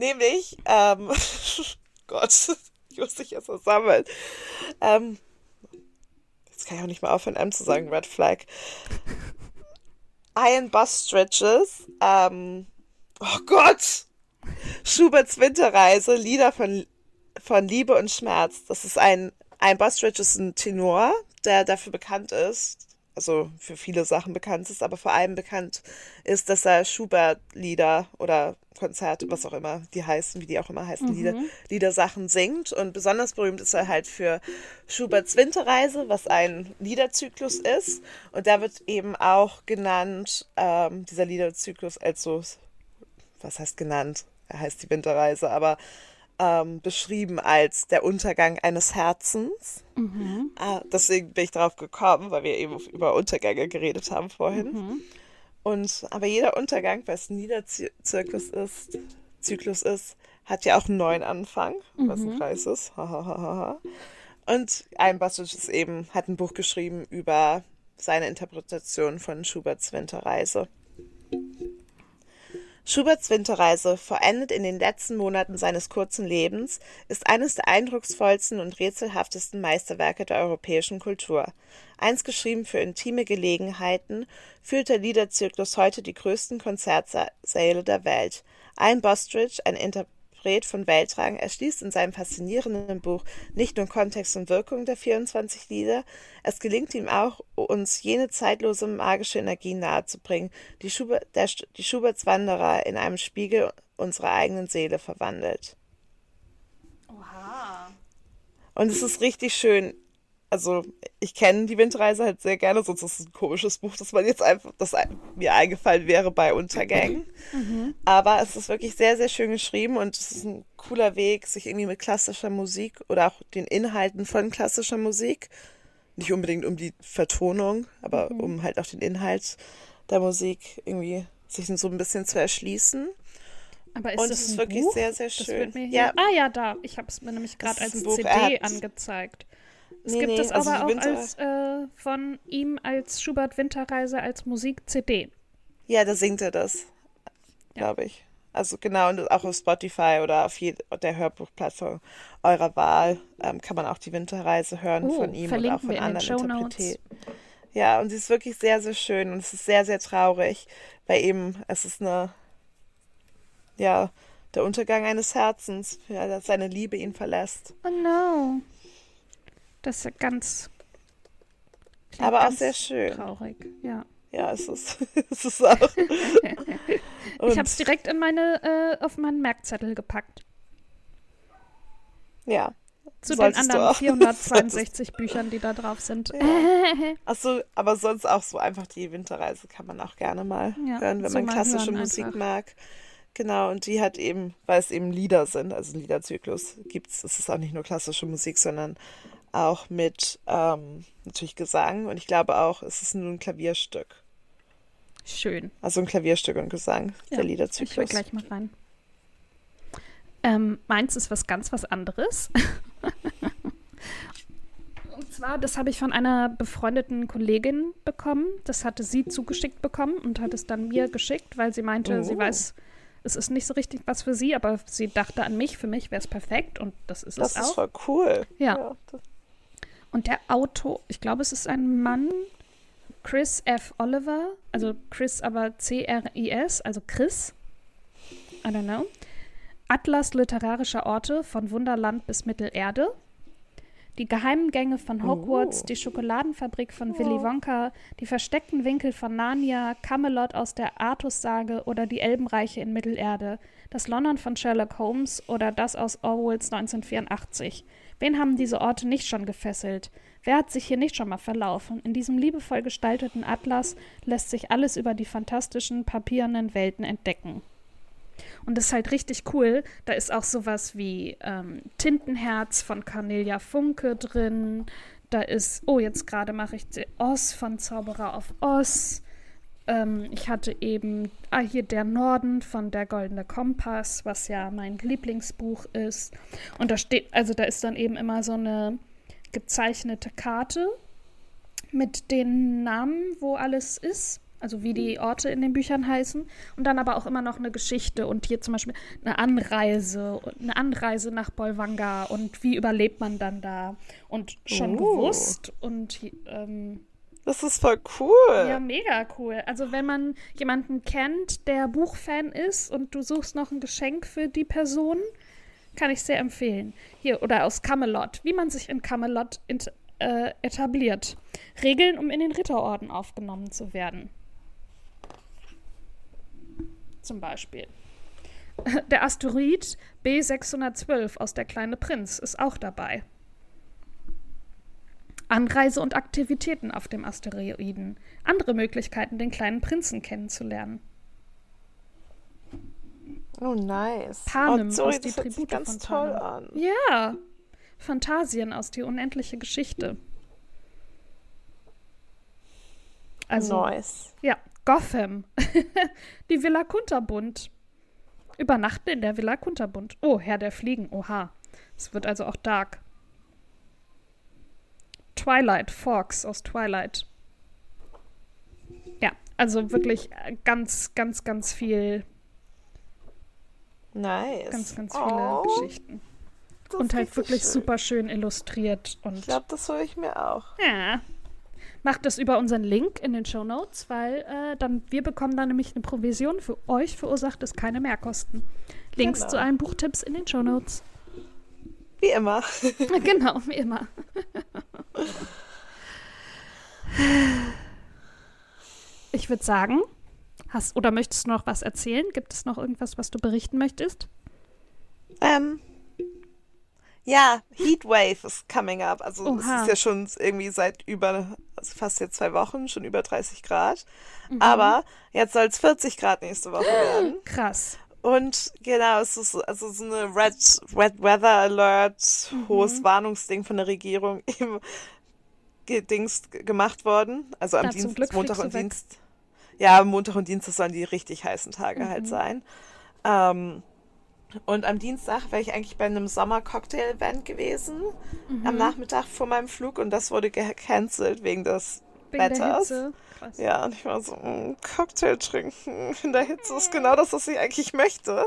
Nämlich, ähm, [LAUGHS] Gott, ich muss dich erst mal sammeln. Ähm, jetzt kann ich auch nicht mal aufhören, M zu sagen, Red Flag. Iron Bus Stretches, ähm, oh Gott, Schuberts Winterreise, Lieder von, von Liebe und Schmerz. Das ist ein, ein Bus Stretch ist ein Tenor, der dafür bekannt ist, also für viele Sachen bekannt ist, aber vor allem bekannt ist, dass er Schubert-Lieder oder Konzerte, was auch immer die heißen, wie die auch immer heißen, mhm. Lieder, Liedersachen singt. Und besonders berühmt ist er halt für Schuberts Winterreise, was ein Liederzyklus ist. Und da wird eben auch genannt, ähm, dieser Liederzyklus als so, was heißt genannt? Er heißt die Winterreise, aber ähm, beschrieben als der Untergang eines Herzens. Mhm. Ah, deswegen bin ich darauf gekommen, weil wir eben über Untergänge geredet haben vorhin. Mhm. Und aber jeder Untergang, weil es ein Niederzyklus ist, Zyklus ist, hat ja auch einen neuen Anfang, was ein mhm. Kreis ist. Und ein Bastisch ist eben, hat ein Buch geschrieben über seine Interpretation von Schuberts Winterreise. Schuberts Winterreise, vollendet in den letzten Monaten seines kurzen Lebens, ist eines der eindrucksvollsten und rätselhaftesten Meisterwerke der europäischen Kultur. Einst geschrieben für intime Gelegenheiten, führt der Liederzyklus heute die größten Konzertsäle der Welt. Ein Bostridge, ein Interpret Interpret von Weltrang erschließt in seinem faszinierenden Buch nicht nur Kontext und Wirkung der 24 Lieder, es gelingt ihm auch, uns jene zeitlose magische Energie nahezubringen, die, Schubert, der, die Schuberts Wanderer in einem Spiegel unserer eigenen Seele verwandelt. Oha. Und es ist richtig schön also ich kenne die Windreise halt sehr gerne, sonst ist es ein komisches Buch, das man jetzt einfach, das mir eingefallen wäre bei Untergängen. Mhm. Aber es ist wirklich sehr, sehr schön geschrieben und es ist ein cooler Weg, sich irgendwie mit klassischer Musik oder auch den Inhalten von klassischer Musik, nicht unbedingt um die Vertonung, aber mhm. um halt auch den Inhalt der Musik irgendwie sich so ein bisschen zu erschließen. Aber ist und es ist wirklich Buch? sehr, sehr schön. ja. Ah ja, da. Ich habe es mir nämlich gerade als CD angezeigt. Es nee, gibt nee, es also aber auch als, äh, von ihm als Schubert Winterreise als Musik-CD. Ja, da singt er das, ja. glaube ich. Also genau, und auch auf Spotify oder auf der Hörbuchplattform eurer Wahl ähm, kann man auch die Winterreise hören oh, von ihm und auch von anderen Interpreten. Ja, und sie ist wirklich sehr, sehr schön und es ist sehr, sehr traurig, weil eben es ist eine, ja, der Untergang eines Herzens, ja, dass seine Liebe ihn verlässt. Oh no. Das ist ganz. Aber ganz auch sehr schön. Traurig, ja. Ja, es ist, [LAUGHS] es ist auch. [LAUGHS] ich habe es direkt in meine, äh, auf meinen Merkzettel gepackt. Ja. Zu den anderen 462 [LAUGHS] Büchern, die da drauf sind. Ja. Achso, aber sonst auch so einfach die Winterreise kann man auch gerne mal ja, hören, wenn so man klassische Musik einfach. mag. Genau, und die hat eben, weil es eben Lieder sind, also Liederzyklus gibt es, es ist auch nicht nur klassische Musik, sondern auch mit ähm, natürlich Gesang und ich glaube auch, es ist nur ein Klavierstück. Schön. Also ein Klavierstück und Gesang, ja, der Liederzyklus. Ich will gleich mal rein. Ähm, meins ist was ganz was anderes. [LAUGHS] und zwar, das habe ich von einer befreundeten Kollegin bekommen. Das hatte sie zugeschickt bekommen und hat es dann mir geschickt, weil sie meinte, oh. sie weiß, es ist nicht so richtig was für sie, aber sie dachte an mich. Für mich wäre es perfekt und das ist das es auch. Das ist voll cool. Ja. ja und der Autor, ich glaube, es ist ein Mann, Chris F. Oliver, also Chris aber C-R-I-S, also Chris. I don't know. Atlas literarischer Orte von Wunderland bis Mittelerde. Die geheimen Gänge von Hogwarts, oh. die Schokoladenfabrik von oh. Willy Wonka, die versteckten Winkel von Narnia, Camelot aus der Artus-Sage oder die Elbenreiche in Mittelerde, das London von Sherlock Holmes oder das aus Orwells 1984. Wen haben diese Orte nicht schon gefesselt? Wer hat sich hier nicht schon mal verlaufen? In diesem liebevoll gestalteten Atlas lässt sich alles über die fantastischen, papierenden Welten entdecken. Und das ist halt richtig cool. Da ist auch sowas wie ähm, Tintenherz von Cornelia Funke drin. Da ist, oh, jetzt gerade mache ich Oz von Zauberer auf Oz. Ähm, ich hatte eben ah, hier Der Norden von Der Goldene Kompass, was ja mein Lieblingsbuch ist. Und da steht, also da ist dann eben immer so eine gezeichnete Karte mit den Namen, wo alles ist. also wie die Orte in den Büchern heißen. Und dann aber auch immer noch eine Geschichte und hier zum Beispiel eine Anreise, eine Anreise nach Bolwanga und wie überlebt man dann da. Und schon Oh. gewusst und ähm, Das ist voll cool. ja, mega cool. Also wenn man jemanden kennt, der Buchfan ist und du suchst noch ein Geschenk für die Person, kann ich sehr empfehlen. Hier, oder aus Camelot, wie man sich in Camelot äh, etabliert. Regeln, um in den Ritterorden aufgenommen zu werden. Zum Beispiel. [LAUGHS] Der Asteroid B612 aus Der kleine Prinz ist auch dabei. Anreise und Aktivitäten auf dem Asteroiden. Andere Möglichkeiten, den kleinen Prinzen kennenzulernen. Oh, nice. Panem oh, sorry, aus Die das hört Tribute ganz von toll Panem. an. Ja. Phantasien aus Die unendliche Geschichte. Also, nice. ja, Gotham. [LAUGHS] Die Villa Kunterbund. Übernachten in der Villa Kunterbund. Oh, Herr der Fliegen. Oha. Es wird also auch dark. Twilight, Fox aus Twilight. Ja, also wirklich äh, ganz, ganz, ganz viel, Nice. ganz, ganz viele oh, Geschichten. Und halt wirklich schön. super schön illustriert. Und Ich glaube, das hole ich mir auch. ja. Macht das über unseren Link in den Show Notes, weil äh, dann wir bekommen dann nämlich eine Provision für euch verursacht es keine Mehrkosten. Links Genau. zu allen Buchtipps in den Show Notes. Wie immer. [LAUGHS] genau, wie immer. Ich würde sagen, hast oder möchtest du noch was erzählen? Gibt es noch irgendwas, was du berichten möchtest? Ähm, ja, Heatwave ist coming up. Also es ist ja schon irgendwie seit über, also fast jetzt zwei Wochen, schon über 30 Grad. Mhm. Aber jetzt soll es 40 Grad nächste Woche werden. Krass. Und genau, es ist so- also so eine Red, Red Weather Alert, Mhm. hohes Warnungsding von der Regierung [LAUGHS] eben gedings gemacht worden. Also am Na, Dienst, Montag und weg. Dienst. Ja, Montag und Dienstag sollen die richtig heißen Tage halt Mhm. sein. Ähm, und am Dienstag wäre ich eigentlich bei einem Sommer-Cocktail-Event gewesen, Mhm. am Nachmittag vor meinem Flug und das wurde gecancelt wegen des Wetters. Ja, und ich war so, mm, Cocktail trinken [LAUGHS] in der Hitze ist genau das, was ich eigentlich möchte.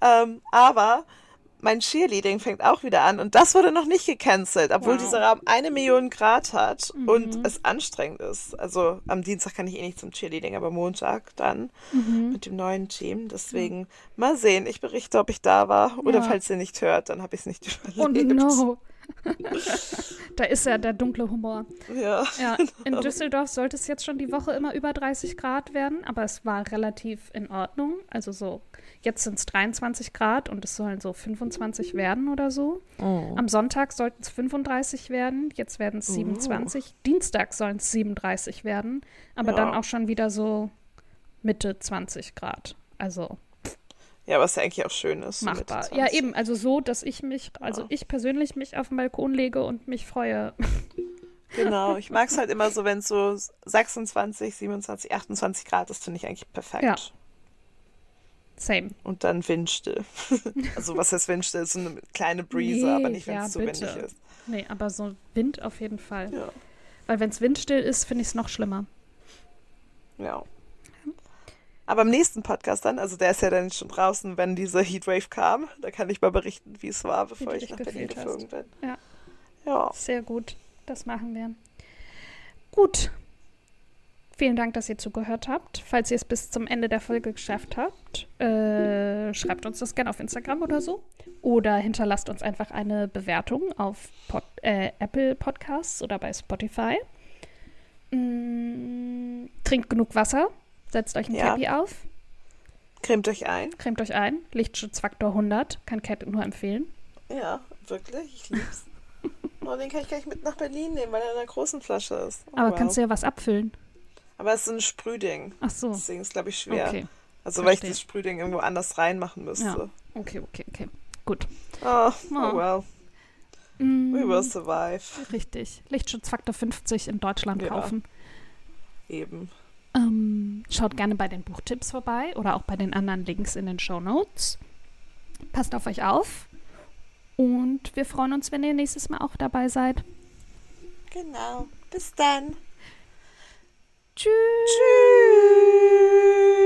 Ähm, aber mein Cheerleading fängt auch wieder an und das wurde noch nicht gecancelt, obwohl Wow. dieser Raum eine Million Grad hat Mhm. und es anstrengend ist. Also am Dienstag kann ich eh nicht zum Cheerleading, aber Montag dann Mhm. mit dem neuen Team. Deswegen mal sehen. Ich berichte, ob ich da war oder Ja. falls ihr nicht hört, dann habe ich es nicht [LAUGHS] Oh überlebt. no. Da ist ja der dunkle Humor. Ja. Ja, [LAUGHS] in Düsseldorf sollte es jetzt schon die Woche immer über 30 Grad werden, aber es war relativ in Ordnung. Also so, jetzt sind es 23 Grad und es sollen so 25 werden oder so. Am Sonntag sollten es 35 werden, jetzt werden es 27. Dienstag sollen es 37 werden, aber Ja. dann auch schon wieder so Mitte 20 Grad. Also Ja, was ja eigentlich auch schön ist. machbar. 20. Ja, eben, also so, dass ich mich, also ich persönlich mich auf den Balkon lege und mich freue. [LAUGHS] Genau, ich mag es halt immer so, wenn es so 26, 27, 28 Grad ist, finde ich eigentlich perfekt. Ja. Same. Und dann windstill. [LAUGHS] also was heißt windstill? So eine kleine Breeze, Nee, aber nicht, wenn es ja, zu bitte. windig ist. Nee, aber so Wind auf jeden Fall. Ja. Weil wenn es windstill ist, finde ich es noch schlimmer. ja. Aber im nächsten Podcast dann, also der ist ja dann schon draußen, wenn diese Heatwave kam, da kann ich mal berichten, wie es war, bevor ich nach Berlin geflogen bin. Ja. Ja. Sehr gut. Das machen wir. Gut. Vielen Dank, dass ihr zugehört habt. Falls ihr es bis zum Ende der Folge geschafft habt, äh, schreibt uns das gerne auf Instagram oder so. Oder hinterlasst uns einfach eine Bewertung auf Pod, äh, Apple Podcasts oder bei Spotify. Mm, trinkt genug Wasser. Setzt euch ein Ja. Cappy auf. Cremt euch ein. Cremt euch ein. Lichtschutzfaktor 100. Kann Cat nur empfehlen. Ja, wirklich, ich lieb's. [LAUGHS] oh, den kann ich gleich mit nach Berlin nehmen, weil er in einer großen Flasche ist. Oh, Aber wow. kannst du ja was abfüllen. Aber es ist ein Sprühding. Ach so. Deswegen ist es, glaube ich, schwer. Okay. Also, weil ich das Sprühding irgendwo anders reinmachen müsste. Ja. Okay, okay, okay. Gut. Oh, Oh. oh well. Mm, We will survive. Richtig. Lichtschutzfaktor 50 in Deutschland Ja. kaufen. Eben. Ähm, schaut gerne bei den Buchtipps vorbei oder auch bei den anderen Links in den Show Notes. Passt auf euch auf. Und wir freuen uns, wenn ihr nächstes Mal auch dabei seid. Genau. Bis dann. Tschüss. Tschüss.